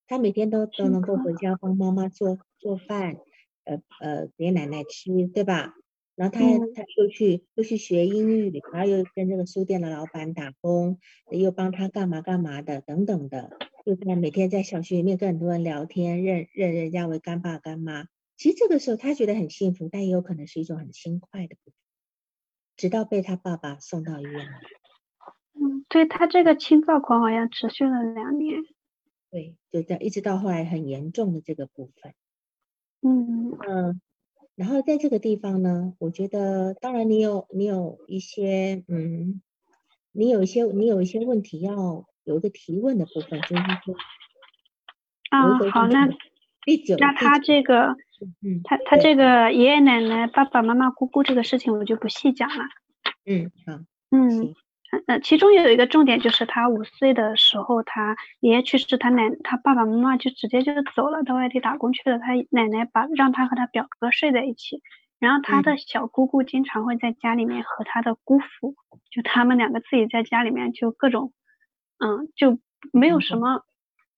他每天都都能够回家帮妈妈做做饭，呃呃给奶奶吃，对吧？然后他他又去又去学英语，然后又跟这个书店的老板打工，又帮他干嘛干嘛的等等的，又在每天在小区里面跟很多人聊天，认认人家为干爸干妈。其实这个时候他觉得很幸福，但也有可能是一种很轻快的。直到被他爸爸送到医院。嗯，对他这个轻躁狂好像持续了两年。对，就这样，一直到后来很严重的这个部分，嗯。嗯，然后在这个地方呢，我觉得，当然你有你有一些，嗯，你有一些你有一些问题要有一个提问的部分，就是说，啊，好，那第九，那他这个，嗯，他他这个爷爷奶奶、爸爸妈妈、姑姑这个事情，我就不细讲了，嗯，好，嗯。呃，其中有一个重点就是他五岁的时候，他爷爷去世，他奶他爸爸妈妈就直接就走了，到外地打工去了。他奶奶把让他和他表哥睡在一起，然后他的小姑姑经常会在家里面和他的姑父，就他们两个自己在家里面就各种，嗯，就没有什么。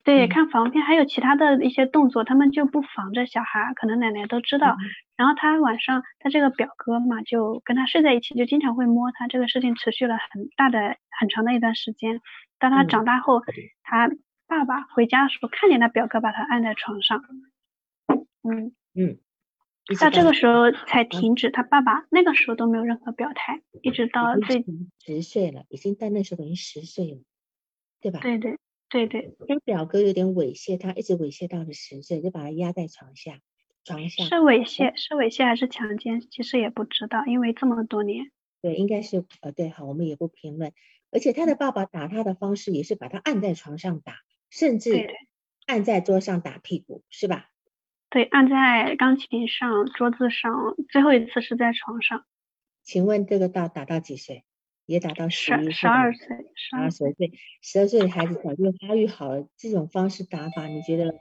对，看防片还有其他的一些动作，他们就不防着小孩，可能奶奶都知道。然后他晚上，他这个表哥嘛，就跟他睡在一起，就经常会摸他。这个事情持续了很大的、很长的一段时间。当他长大后，他爸爸回家的时候，看见他表哥把他按在床上，嗯嗯，到这个时候才停止。他爸爸那个时候都没有任何表态，一直到最十岁了，已经在那时候等于十岁了，对吧？对对。对对，跟表哥有点猥亵，他一直猥亵到了十岁，就把他压在床下，床下是猥亵，是猥亵还是强奸？其实也不知道，因为这么多年。对，应该是呃，对，好，我们也不评论。而且他的爸爸打他的方式也是把他按在床上打，甚至按在桌上打屁股，是吧？对，按在钢琴上、桌子上，最后一次是在床上。请问这个到打到几岁？也达到十一十二岁，十二岁，对，十二岁的孩子早就发育好了。这种方式打法，你觉得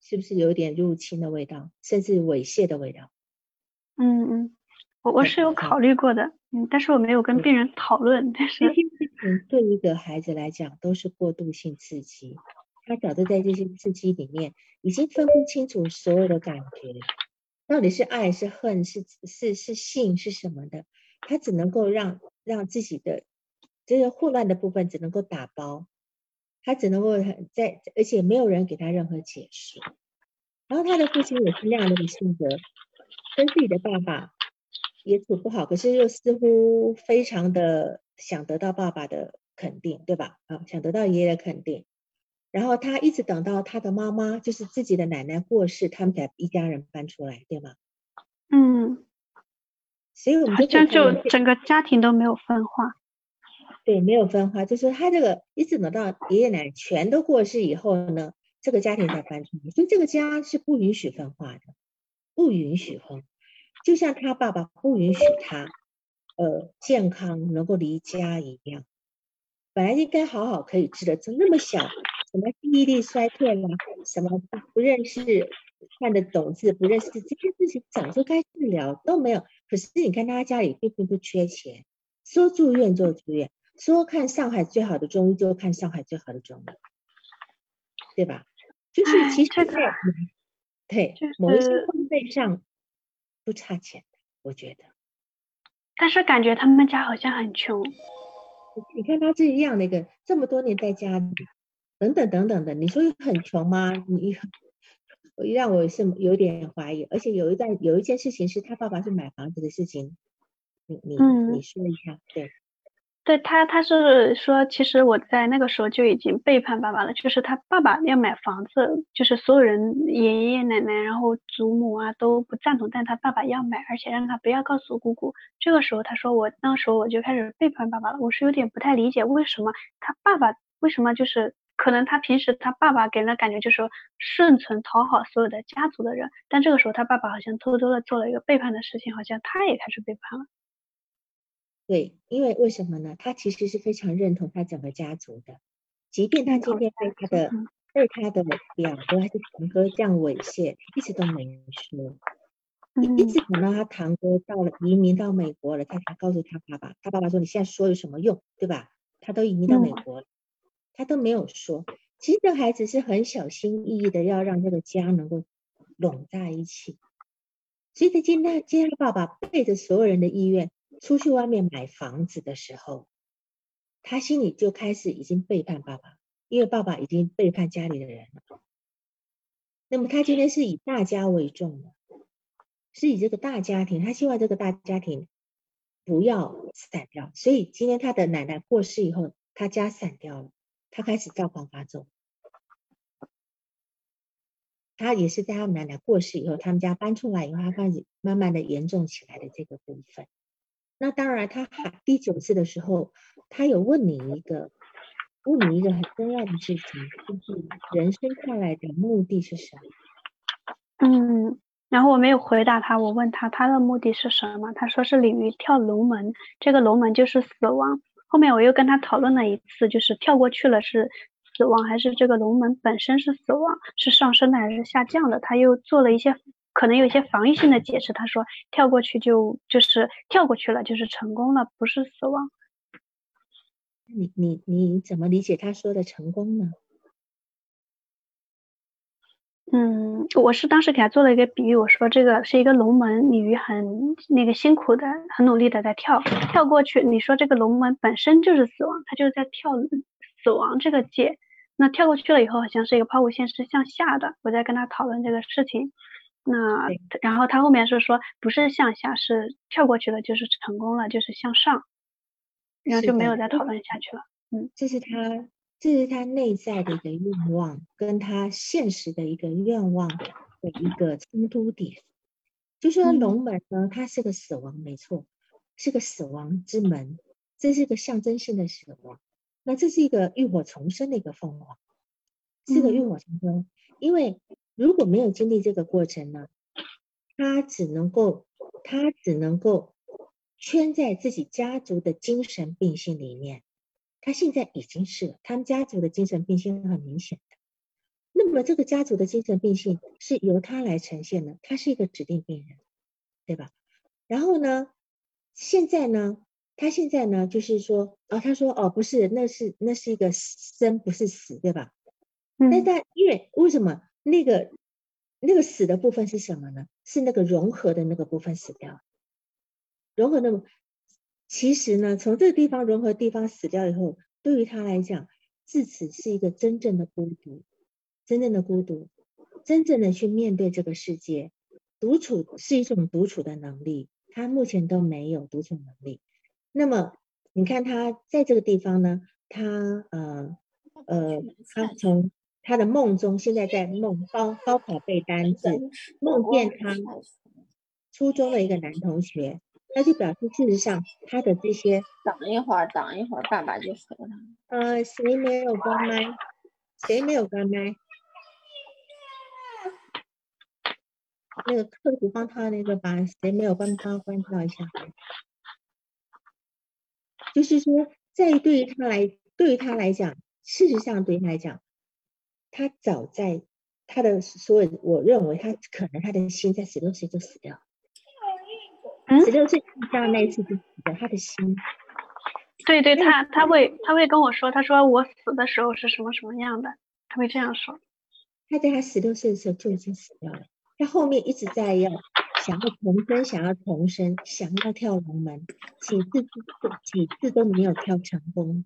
是不是有点入侵的味道，甚至猥亵的味道？嗯嗯，我我是有考虑过的，嗯，但是我没有跟病人讨论。但是，嗯，对一个孩子来讲，都是过渡性刺激，他早就在这些刺激里面，已经分不清楚所有的感觉，到底是爱是恨是是是性是什么的，他只能够让。让自己的这个混乱的部分只能够打包，他只能够在，而且没有人给他任何解释。然后他的父亲也是那样的性格，跟自己的爸爸也处不好，可是又似乎非常的想得到爸爸的肯定，对吧？啊，想得到爷爷的肯定。然后他一直等到他的妈妈，就是自己的奶奶过世，他们才一家人搬出来，对吗？嗯，所以我们好像就整个家庭都没有分化。对，没有分化，就是他这个一直等到爷爷奶奶全都过世以后呢，这个家庭才搬出去，所以这个家是不允许分化的，不允许分。就像他爸爸不允许他，呃，健康能够离家一样，本来应该好好可以治的，怎么那么小？什么记忆力衰退啦？什么不不认识、看得懂字、不认识字这些事情，早就该治疗都没有。可是你看他家里并并不缺钱，说住院就住院，说看上海最好的中医就看上海最好的中医，对吧？就是其实在对某一些分配上不差钱，我觉得。但是感觉他们家好像很穷。你看他这样的一个这么多年在家里。等等等等的，你说很穷吗？你让我是有点怀疑。而且有一段有一件事情是他爸爸是买房子的事情，你你你说一下，对，对他他是说，其实我在那个时候就已经背叛爸爸了，就是他爸爸要买房子，就是所有人爷爷奶奶，然后祖母啊都不赞同，但他爸爸要买，而且让他不要告诉姑姑。这个时候他说我那时候我就开始背叛爸爸了，我是有点不太理解为什么他爸爸为什么就是。可能他平时他爸爸给人的感觉就是顺从讨好所有的家族的人，但这个时候他爸爸好像偷偷的做了一个背叛的事情，好像他也开始背叛了。对，因为为什么呢？他其实是非常认同他整个家族的，即便他今天被他的被他的表哥还是堂哥这样猥亵，一直都没说，一一直等到他堂哥到了移民到美国了，他才告诉他爸爸，他爸爸说你现在说有什么用，对吧？他都移民到美国了。他都没有说，其实这孩子是很小心翼翼的，要让这个家能够拢在一起。所以他今天，今天爸爸背着所有人的意愿出去外面买房子的时候，他心里就开始已经背叛爸爸，因为爸爸已经背叛家里的人了。那么他今天是以大家为重的，是以这个大家庭，他希望这个大家庭不要散掉。所以今天他的奶奶过世以后，他家散掉了。他开始躁狂发作，他也是在他奶奶过世以后，他们家搬出来以后，他开始慢慢的严重起来的这个部分。那当然，他还第九次的时候，他有问你一个，问你一个很重要的事情，就是人生下来的目的是什么？嗯，然后我没有回答他，我问他他的目的是什么，他说是鲤鱼跳龙门，这个龙门就是死亡。后面我又跟他讨论了一次，就是跳过去了是死亡，还是这个龙门本身是死亡，是上升的还是下降的？他又做了一些可能有一些防御性的解释。他说跳过去就就是跳过去了，就是成功了，不是死亡。你你你怎么理解他说的成功呢？嗯，我是当时给他做了一个比喻，我说这个是一个龙门，鲤鱼很那个辛苦的、很努力的在跳，跳过去。你说这个龙门本身就是死亡，它就是在跳死亡这个界。那跳过去了以后，好像是一个抛物线是向下的。我在跟他讨论这个事情，那然后他后面是说不是向下，是跳过去了就是成功了，就是向上，然后就没有再讨论下去了。嗯，这是他。这是他内在的一个愿望，跟他现实的一个愿望的一个冲突点。就说龙门呢，它是个死亡，没错，是个死亡之门，这是个象征性的死亡。那这是一个浴火重生的一个凤凰，是个浴火重生。因为如果没有经历这个过程呢，他只能够，他只能够圈在自己家族的精神病性里面。他现在已经是了，他们家族的精神病性很明显的。那么这个家族的精神病性是由他来呈现的，他是一个指定病人，对吧？然后呢，现在呢，他现在呢，就是说，哦，他说，哦，不是，那是那是一个生，不是死，对吧？嗯。那但因为为什么那个那个死的部分是什么呢？是那个融合的那个部分死掉了，融合那么。其实呢，从这个地方融合地方死掉以后，对于他来讲，自此是一个真正的孤独，真正的孤独，真正的去面对这个世界，独处是一种独处的能力，他目前都没有独处能力。那么你看他在这个地方呢，他呃呃，他从。他的梦中，现在在梦高高考背单词，梦见他初中的一个男同学，那就表示事实上他的这些。等一会儿，等一会儿，爸爸就回来。呃，谁没有关麦？谁没有关麦？那个客服帮他那个把谁没有帮他关掉一下。就是说，在对于他来，对于他来讲，事实上对他来讲，他早在他的所有，我认为他可能他的心在十六岁就死掉。十六岁遇到那一次就死掉，他的心。对对，他他会他会跟我说，他说我死的时候是什么什么样的，他会这样说。他在他十六岁的时候就已经死掉了。他后面一直在要想要重生，想要重生，想要跳龙门，几次几次都没有跳成功，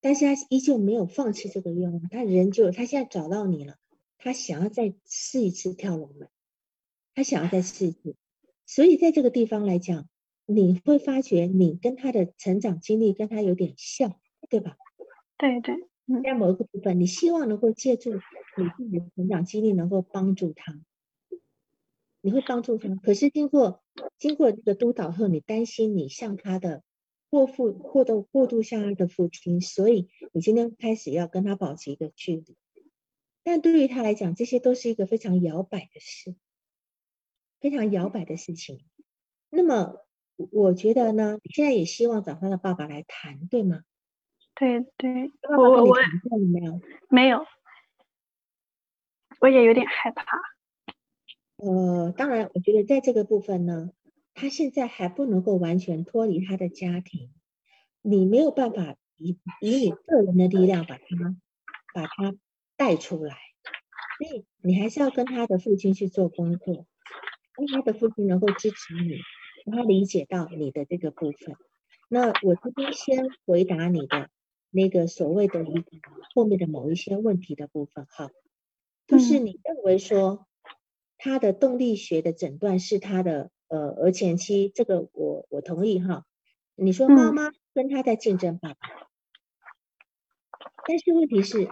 但是他依旧没有放弃这个愿望。他仍旧，他现在找到你了，他想要再试一次跳龙门，他想要再试一次。所以在这个地方来讲，你会发觉你跟他的成长经历跟他有点像，对吧？对对，在某一个部分，你希望能够借助你自己的成长经历，能够帮助他。你会帮助他，可是经过经过这个督导后，你担心你像他的过父过度过度像他的父亲，所以你今天开始要跟他保持一个距离。但对于他来讲，这些都是一个非常摇摆的事，非常摇摆的事情。那么我觉得呢，你现在也希望找他的爸爸来谈，对吗？对对，我我没有没有，我也有点害怕。呃，当然，我觉得在这个部分呢，他现在还不能够完全脱离他的家庭，你没有办法以以你个人的力量把他把他带出来，所以你还是要跟他的父亲去做工作，让他的父亲能够支持你，让他理解到你的这个部分。那我这边先回答你的那个所谓的一个后面的某一些问题的部分哈，就是你认为说。他的动力学的诊断是他的呃而前期，这个我我同意哈。你说妈妈跟他在竞争爸爸，但是问题是，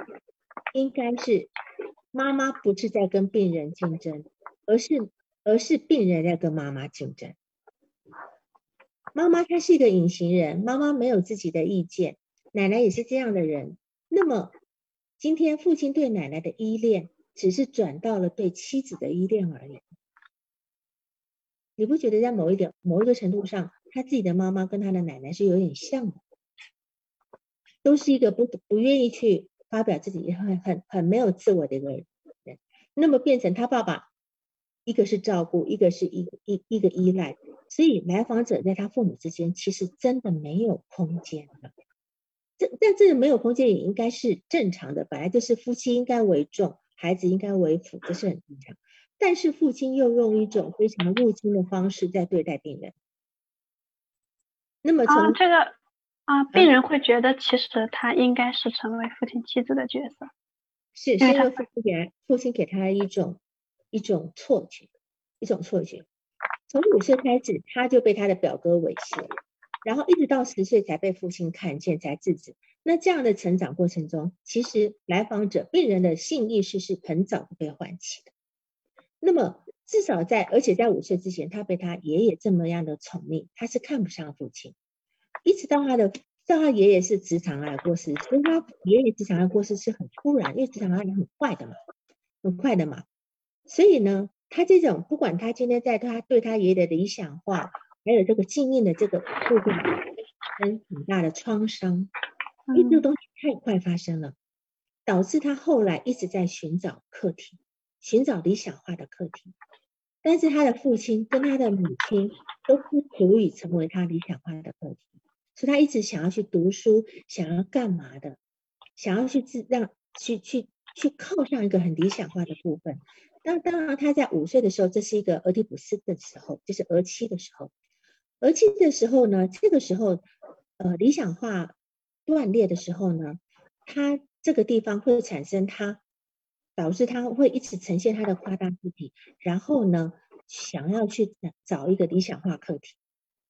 应该是妈妈不是在跟病人竞争，而是而是病人在跟妈妈竞争。妈妈她是一个隐形人，妈妈没有自己的意见，奶奶也是这样的人。那么今天父亲对奶奶的依恋。只是转到了对妻子的依恋而已。你不觉得在某一点、某一个程度上，他自己的妈妈跟他的奶奶是有点像的，都是一个不不愿意去发表自己、很很很没有自我的一个人。那么变成他爸爸，一个是照顾，一个是一一一个依赖，所以来访者在他父母之间其实真的没有空间的。这但这个没有空间也应该是正常的，本来就是夫妻应该为重。孩子应该为辅，这是很正常。但是父亲又用一种非常入侵的方式在对待病人。那么从这个啊，病人会觉得其实他应该是成为父亲妻子的角色，是是因为父亲给父亲给他一种一种错觉，一种错觉。从五岁开始，他就被他的表哥猥亵，然后一直到十岁才被父亲看见，才制止。那这样的成长过程中，其实来访者病人的性意识是很早被唤起的。那么至少在，而且在五岁之前，他被他爷爷这么样的宠溺，他是看不上父亲。一直到他的，到他爷爷是直肠癌过世，所以他爷爷直肠癌过世是很突然，因为直肠癌也很快的嘛，很快的嘛。所以呢，他这种不管他今天在他对他爷爷的理想化，还有这个禁印的这个部分，跟很大的创伤。因为这个东西太快发生了，导致他后来一直在寻找课题，寻找理想化的课题。但是他的父亲跟他的母亲都不足以成为他理想化的课题，所以他一直想要去读书，想要干嘛的，想要去自让去去去靠上一个很理想化的部分。当当然他在五岁的时候，这是一个俄狄浦斯的时候，就是儿期的时候。儿期的时候呢，这个时候呃理想化。断裂的时候呢，他这个地方会产生他导致他会一直呈现他的夸大自体，然后呢，想要去找一个理想化课题，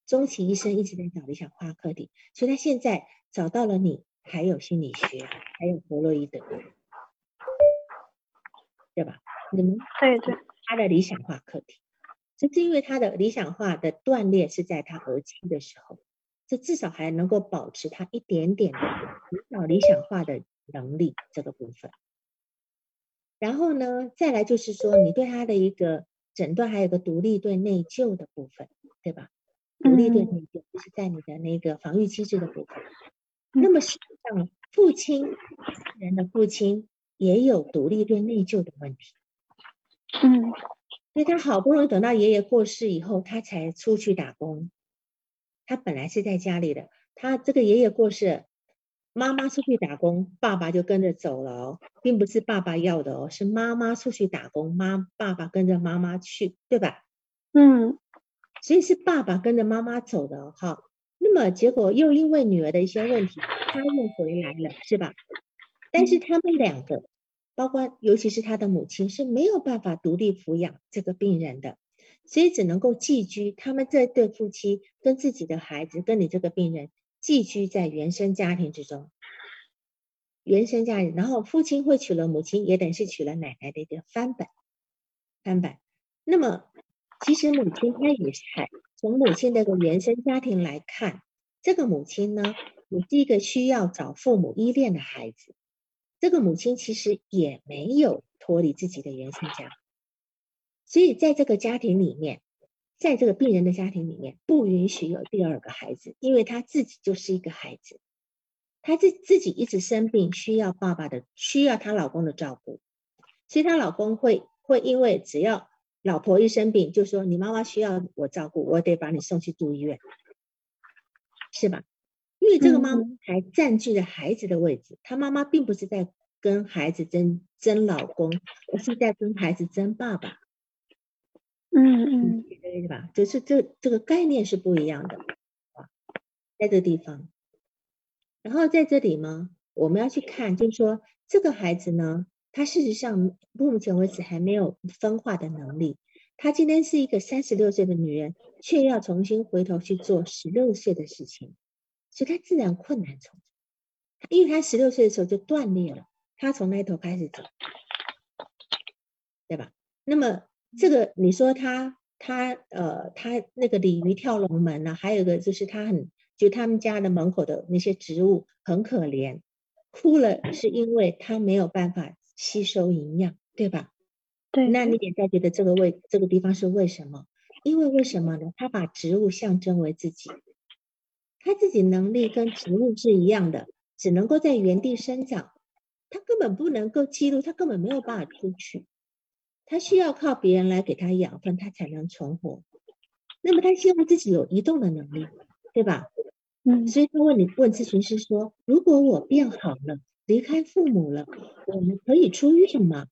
终其一生一直在找理想化课题，所以他现在找到了你，还有心理学，还有弗洛伊德，对吧？你们对对，他的理想化课题，这是因为他的理想化的断裂是在他儿期的时候，这至少还能够保持他一点点的找理想化的能力这个部分。然后呢，再来就是说，你对他的一个诊断，还有个独立对内疚的部分，对吧？独立对内疚就是在你的那个防御机制的部分。那么实际上，父亲人的父亲也有独立对内疚的问题。嗯，所以他好不容易等到爷爷过世以后，他才出去打工。他本来是在家里的，他这个爷爷过世。妈妈出去打工，爸爸就跟着走了哦，并不是爸爸要的哦，是妈妈出去打工，妈爸爸跟着妈妈去，对吧？嗯，所以是爸爸跟着妈妈走的哈。那么结果又因为女儿的一些问题，他又回来了，是吧？但是他们两个，包括尤其是他的母亲是没有办法独立抚养这个病人的，所以只能够寄居。他们这对夫妻跟自己的孩子，跟你这个病人。寄居在原生家庭之中，原生家庭，然后父亲会娶了母亲，也等于是娶了奶奶的一个翻版，翻版。那么，其实母亲她也是从母亲那个原生家庭来看，这个母亲呢，也是一个需要找父母依恋的孩子。这个母亲其实也没有脱离自己的原生家，所以在这个家庭里面。在这个病人的家庭里面，不允许有第二个孩子，因为他自己就是一个孩子，他自自己一直生病，需要爸爸的，需要她老公的照顾，所以她老公会会因为只要老婆一生病，就说你妈妈需要我照顾，我得把你送去住医院，是吧？因为这个妈妈还占据了孩子的位置，她妈妈并不是在跟孩子争争老公，而是在跟孩子争爸爸。嗯嗯，对吧？就是这这个概念是不一样的啊，在这个地方。然后在这里呢，我们要去看，就是说这个孩子呢，他事实上目前为止还没有分化的能力。他今天是一个三十六岁的女人，却要重新回头去做十六岁的事情，所以他自然困难重重。因为他十六岁的时候就断裂了，他从那头开始走，对吧？那么。这个你说他他呃他那个鲤鱼跳龙门呢，还有一个就是他很就他们家的门口的那些植物很可怜，哭了是因为他没有办法吸收营养，对吧？对。那你也在觉得这个位这个地方是为什么？因为为什么呢？他把植物象征为自己，他自己能力跟植物是一样的，只能够在原地生长，他根本不能够记录，他根本没有办法出去。他需要靠别人来给他养分，他才能存活。那么他希望自己有移动的能力，对吧？嗯，所以他问你问咨询师说：“如果我变好了，离开父母了，我们可以出院吗？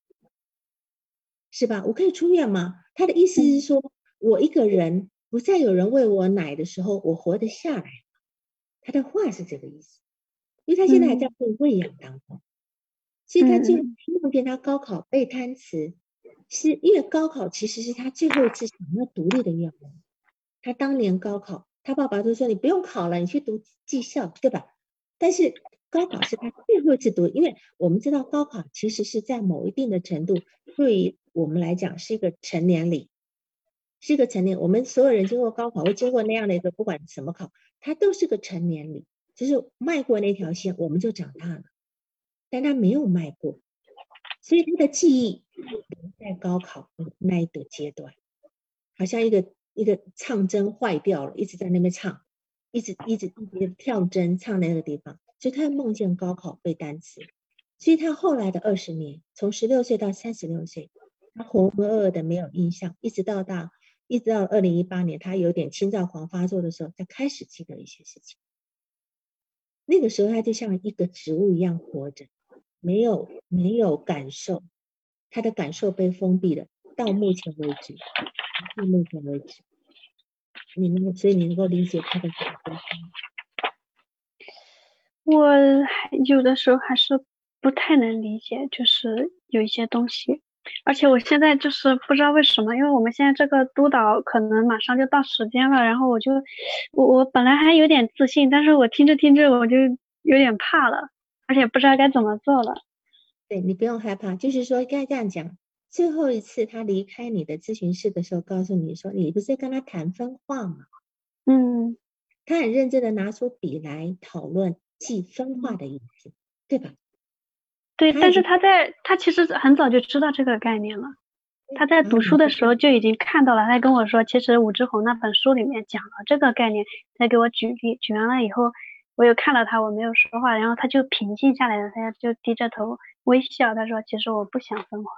是吧？我可以出院吗？”他的意思是说，我一个人不再有人喂我奶的时候，我活得下来。他的话是这个意思，因为他现在还在被喂养当中，其实他就梦见他高考背单词。是因为高考其实是他最后一次想要独立的愿望。他当年高考，他爸爸都说你不用考了，你去读技校，对吧？但是高考是他最后一次读，因为我们知道高考其实是在某一定的程度，对于我们来讲是一个成年礼，是一个成年。我们所有人经过高考，会经过那样的一个不管什么考，他都是个成年礼，就是迈过那条线，我们就长大了。但他没有迈过。所以他的记忆留在高考那一个阶段，好像一个一个唱针坏掉了，一直在那边唱，一直一直一直跳针唱那个地方，所以他梦见高考背单词。所以他后来的二十年，从十六岁到三十六岁，他浑浑噩噩的没有印象，一直到到一直到二零一八年，他有点青躁狂发作的时候，他开始记得一些事情。那个时候，他就像一个植物一样活着。没有没有感受，他的感受被封闭了。到目前为止，到目前为止，你能所以你能够理解他的感受吗？我有的时候还是不太能理解，就是有一些东西，而且我现在就是不知道为什么，因为我们现在这个督导可能马上就到时间了，然后我就我我本来还有点自信，但是我听着听着我就有点怕了，而且不知道该怎么做了。对你不用害怕，就是说该这样讲。最后一次他离开你的咨询室的时候，告诉你说，你不是跟他谈分化吗？嗯，他很认真的拿出笔来讨论记分化的意思，对吧？对，但是他在他其实很早就知道这个概念了，他在读书的时候就已经看到了。他跟我说，其实武志红那本书里面讲了这个概念，再给我举例，举完了以后，我又看到他，我没有说话，然后他就平静下来了，他就低着头微笑，他说，其实我不想分化。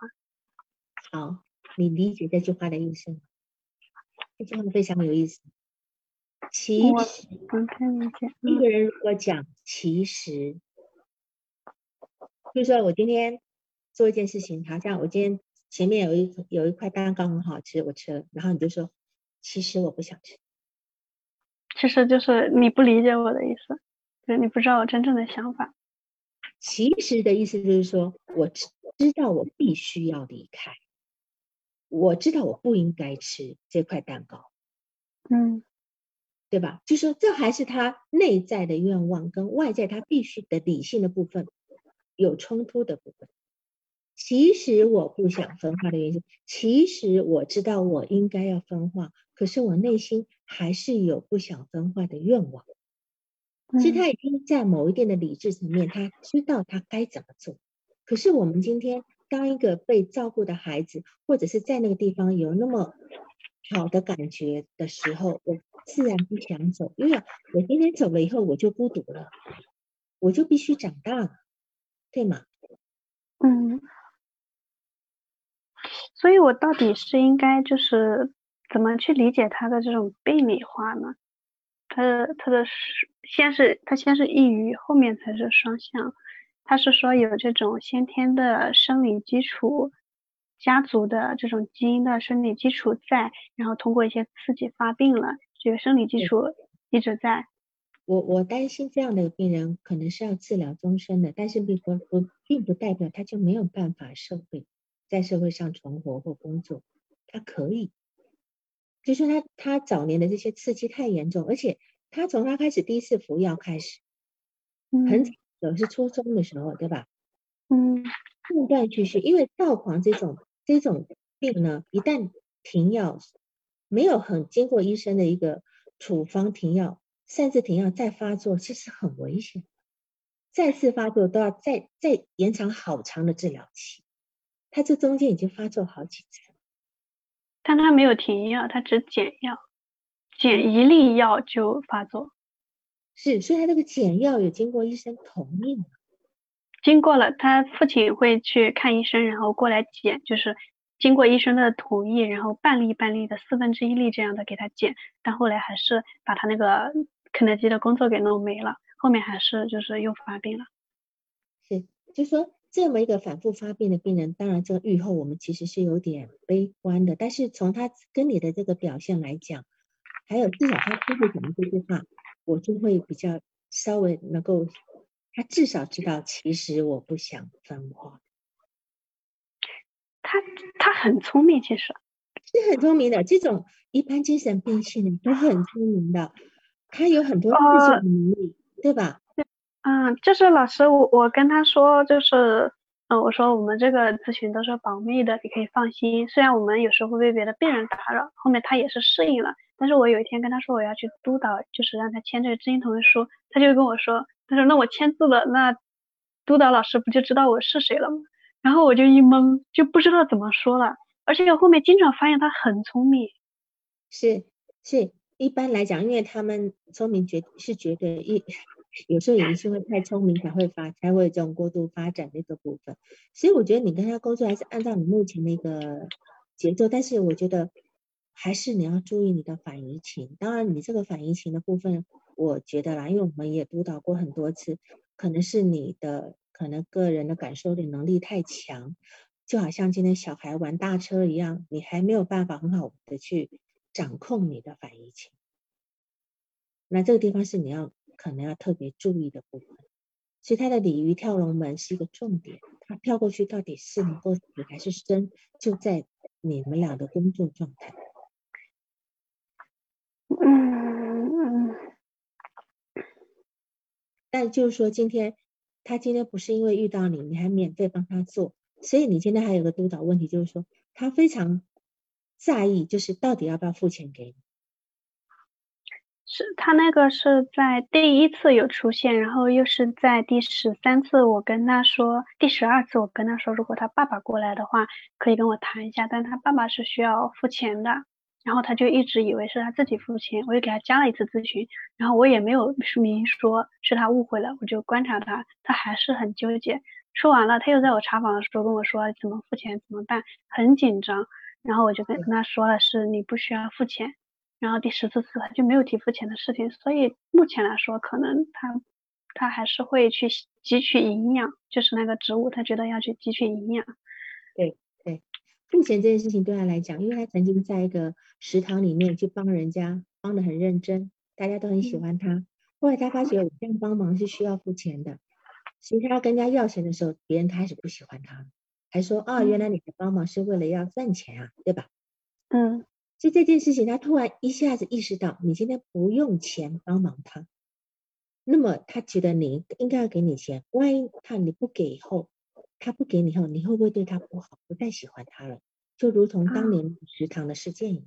好，你理解这句话的意思吗？这句话非常有意思。其实，一个人如果讲其实，就说我今天做一件事情，好像我今天前面有一有一块蛋糕很好吃，我吃了，然后你就说其实我不想吃。其实就是你不理解我的意思，就是你不知道我真正的想法。其实的意思就是说，我知知道我必须要离开。我知道我不应该吃这块蛋糕，嗯，对吧？就说这还是他内在的愿望跟外在他必须的理性的部分有冲突的部分。其实我不想分化的原因，其实我知道我应该要分化，可是我内心还是有不想分化的愿望。其实他已经在某一定的理智层面，他知道他该怎么做。可是我们今天。当一个被照顾的孩子，或者是在那个地方有那么好的感觉的时候，我自然不想走，因为我今天走了以后，我就孤独了，我就必须长大了，对吗？嗯。所以我到底是应该就是怎么去理解他的这种病理化呢？他的他的先是他先是抑郁，后面才是双向。他是说有这种先天的生理基础，家族的这种基因的生理基础在，然后通过一些刺激发病了，这个生理基础一直在。我我担心这样的病人可能是要治疗终身的，但是并不不并不代表他就没有办法社会在社会上存活或工作，他可以，就说他他早年的这些刺激太严重，而且他从他开始第一次服药开始，很。早是初中的时候，对吧？嗯，断断续续，因为躁狂这种这种病呢，一旦停药，没有很经过医生的一个处方停药，擅自停药再发作，其实很危险。再次发作都要再再延长好长的治疗期。他这中间已经发作好几次，但他没有停药，他只减药，减一粒药就发作。是，所以他这个减药也经过医生同意吗？经过了，他父亲会去看医生，然后过来减，就是经过医生的同意，然后半粒半粒的四分之一粒这样的给他减，但后来还是把他那个肯德基的工作给弄没了，后面还是就是又发病了。是，就说这么一个反复发病的病人，当然这个愈后我们其实是有点悲观的，但是从他跟你的这个表现来讲，还有至少他初步讲的这句话。我就会比较稍微能够，他至少知道，其实我不想分化。他他很聪明，其实是很聪明的。这种一般精神病性的都很聪明的，他有很多自救的能力，对吧？嗯，就是老师，我我跟他说，就是嗯，我说我们这个咨询都是保密的，你可以放心。虽然我们有时候会被别的病人打扰，后面他也是适应了。但是我有一天跟他说我要去督导，就是让他签这个知情同意书，他就跟我说，他说那我签字了，那督导老师不就知道我是谁了吗？然后我就一懵，就不知道怎么说了。而且我后面经常发现他很聪明，是是，一般来讲，因为他们聪明绝是绝对一，有时候也是因为太聪明才会发才会这种过度发展的一个部分。所以我觉得你跟他工作还是按照你目前的一个节奏，但是我觉得。还是你要注意你的反移情，当然你这个反移情的部分，我觉得啦，因为我们也督导过很多次，可能是你的可能个人的感受力能力太强，就好像今天小孩玩大车一样，你还没有办法很好的去掌控你的反应情，那这个地方是你要可能要特别注意的部分，所以他的鲤鱼跳龙门是一个重点，他跳过去到底是能够死还是生，就在你们俩的工作状态。嗯嗯，但就是说，今天他今天不是因为遇到你，你还免费帮他做，所以你今天还有个督导问题，就是说他非常在意，就是到底要不要付钱给你。是他那个是在第一次有出现，然后又是在第十三次，我跟他说，第十二次我跟他说，如果他爸爸过来的话，可以跟我谈一下，但他爸爸是需要付钱的，然后他就一直以为是他自己付钱，我又给他加了一次咨询，然后我也没有明说是他误会了，我就观察他，他还是很纠结。说完了，他又在我查房的时候跟我说怎么付钱怎么办，很紧张，然后我就跟跟他说了，是你不需要付钱。然后第十四次他就没有提付钱的事情，所以目前来说，可能他他还是会去汲取营养，就是那个植物，他觉得要去汲取营养。对对，付钱这件事情对他来讲，因为他曾经在一个食堂里面去帮人家，帮的很认真，大家都很喜欢他。后来他发觉我这样帮忙是需要付钱的，所以他要跟人家要钱的时候，别人开始不喜欢他，还说哦，原来你的帮忙是为了要赚钱啊，对吧？嗯。就这件事情，他突然一下子意识到，你今天不用钱帮忙他，那么他觉得你应该要给你钱。万一他你不给以后，他不给你后，你会不会对他不好，不再喜欢他了？就如同当年食堂的事件一样。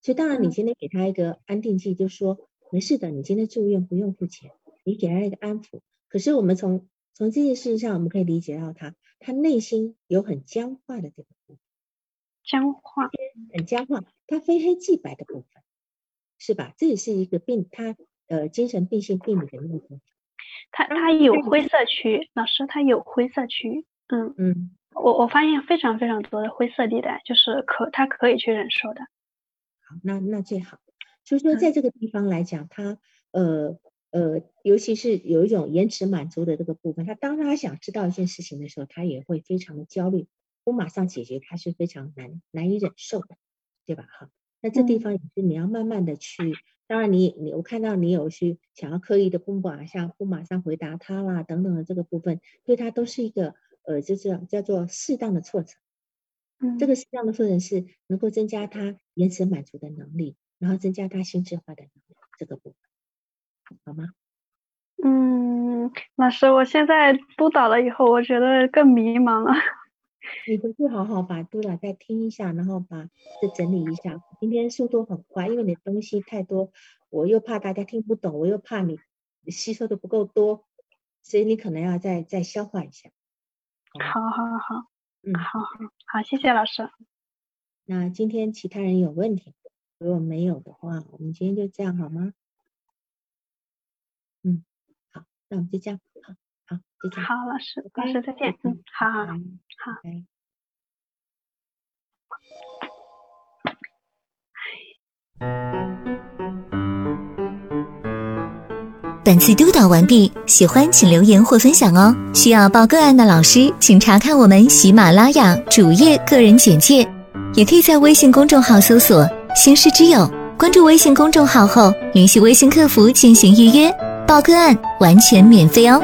所以当然，你今天给他一个安定剂，就说没事的，你今天住院不用付钱，你给他一个安抚。可是我们从从这件事情上，我们可以理解到他，他内心有很僵化的这个部分。僵化，很僵化，他非黑即白的部分，是吧？这也是一个病，他呃精神病性病理的一部分。他他有灰色区，老师他有灰色区，嗯嗯，我我发现非常非常多的灰色地带，就是可他可以去忍受的。好，那那最好，就是说在这个地方来讲，他呃呃，尤其是有一种延迟满足的这个部分，他当他想知道一件事情的时候，他也会非常的焦虑。不马上解决，他是非常难难以忍受的，对吧？哈，那这地方也是你要慢慢的去。当然，你你我看到你有去想要刻意的不马上不马上回答他啦等等的这个部分，对他都是一个呃，就是叫做适当的挫折。嗯，这个适当的挫折是能够增加他延迟满足的能力，然后增加他心智化的能力，这个部分好吗？嗯，老师，我现在督导了以后，我觉得更迷茫了。你回去好好把督导再听一下，然后把再整理一下。今天速度很快，因为你的东西太多，我又怕大家听不懂，我又怕你吸收的不够多，所以你可能要再再消化一下。好好好，嗯，好好好，谢谢老师。那今天其他人有问题，如果没有的话，我们今天就这样好吗？嗯，好，那我们就这样。好，好，老师，老师再见。嗯，好好好。本次督导完毕，喜欢请留言或分享哦。需要报个案的老师，请查看我们喜马拉雅主页个人简介，也可以在微信公众号搜索“星师之友”，关注微信公众号后，联系微信客服进行预约，报个案完全免费哦。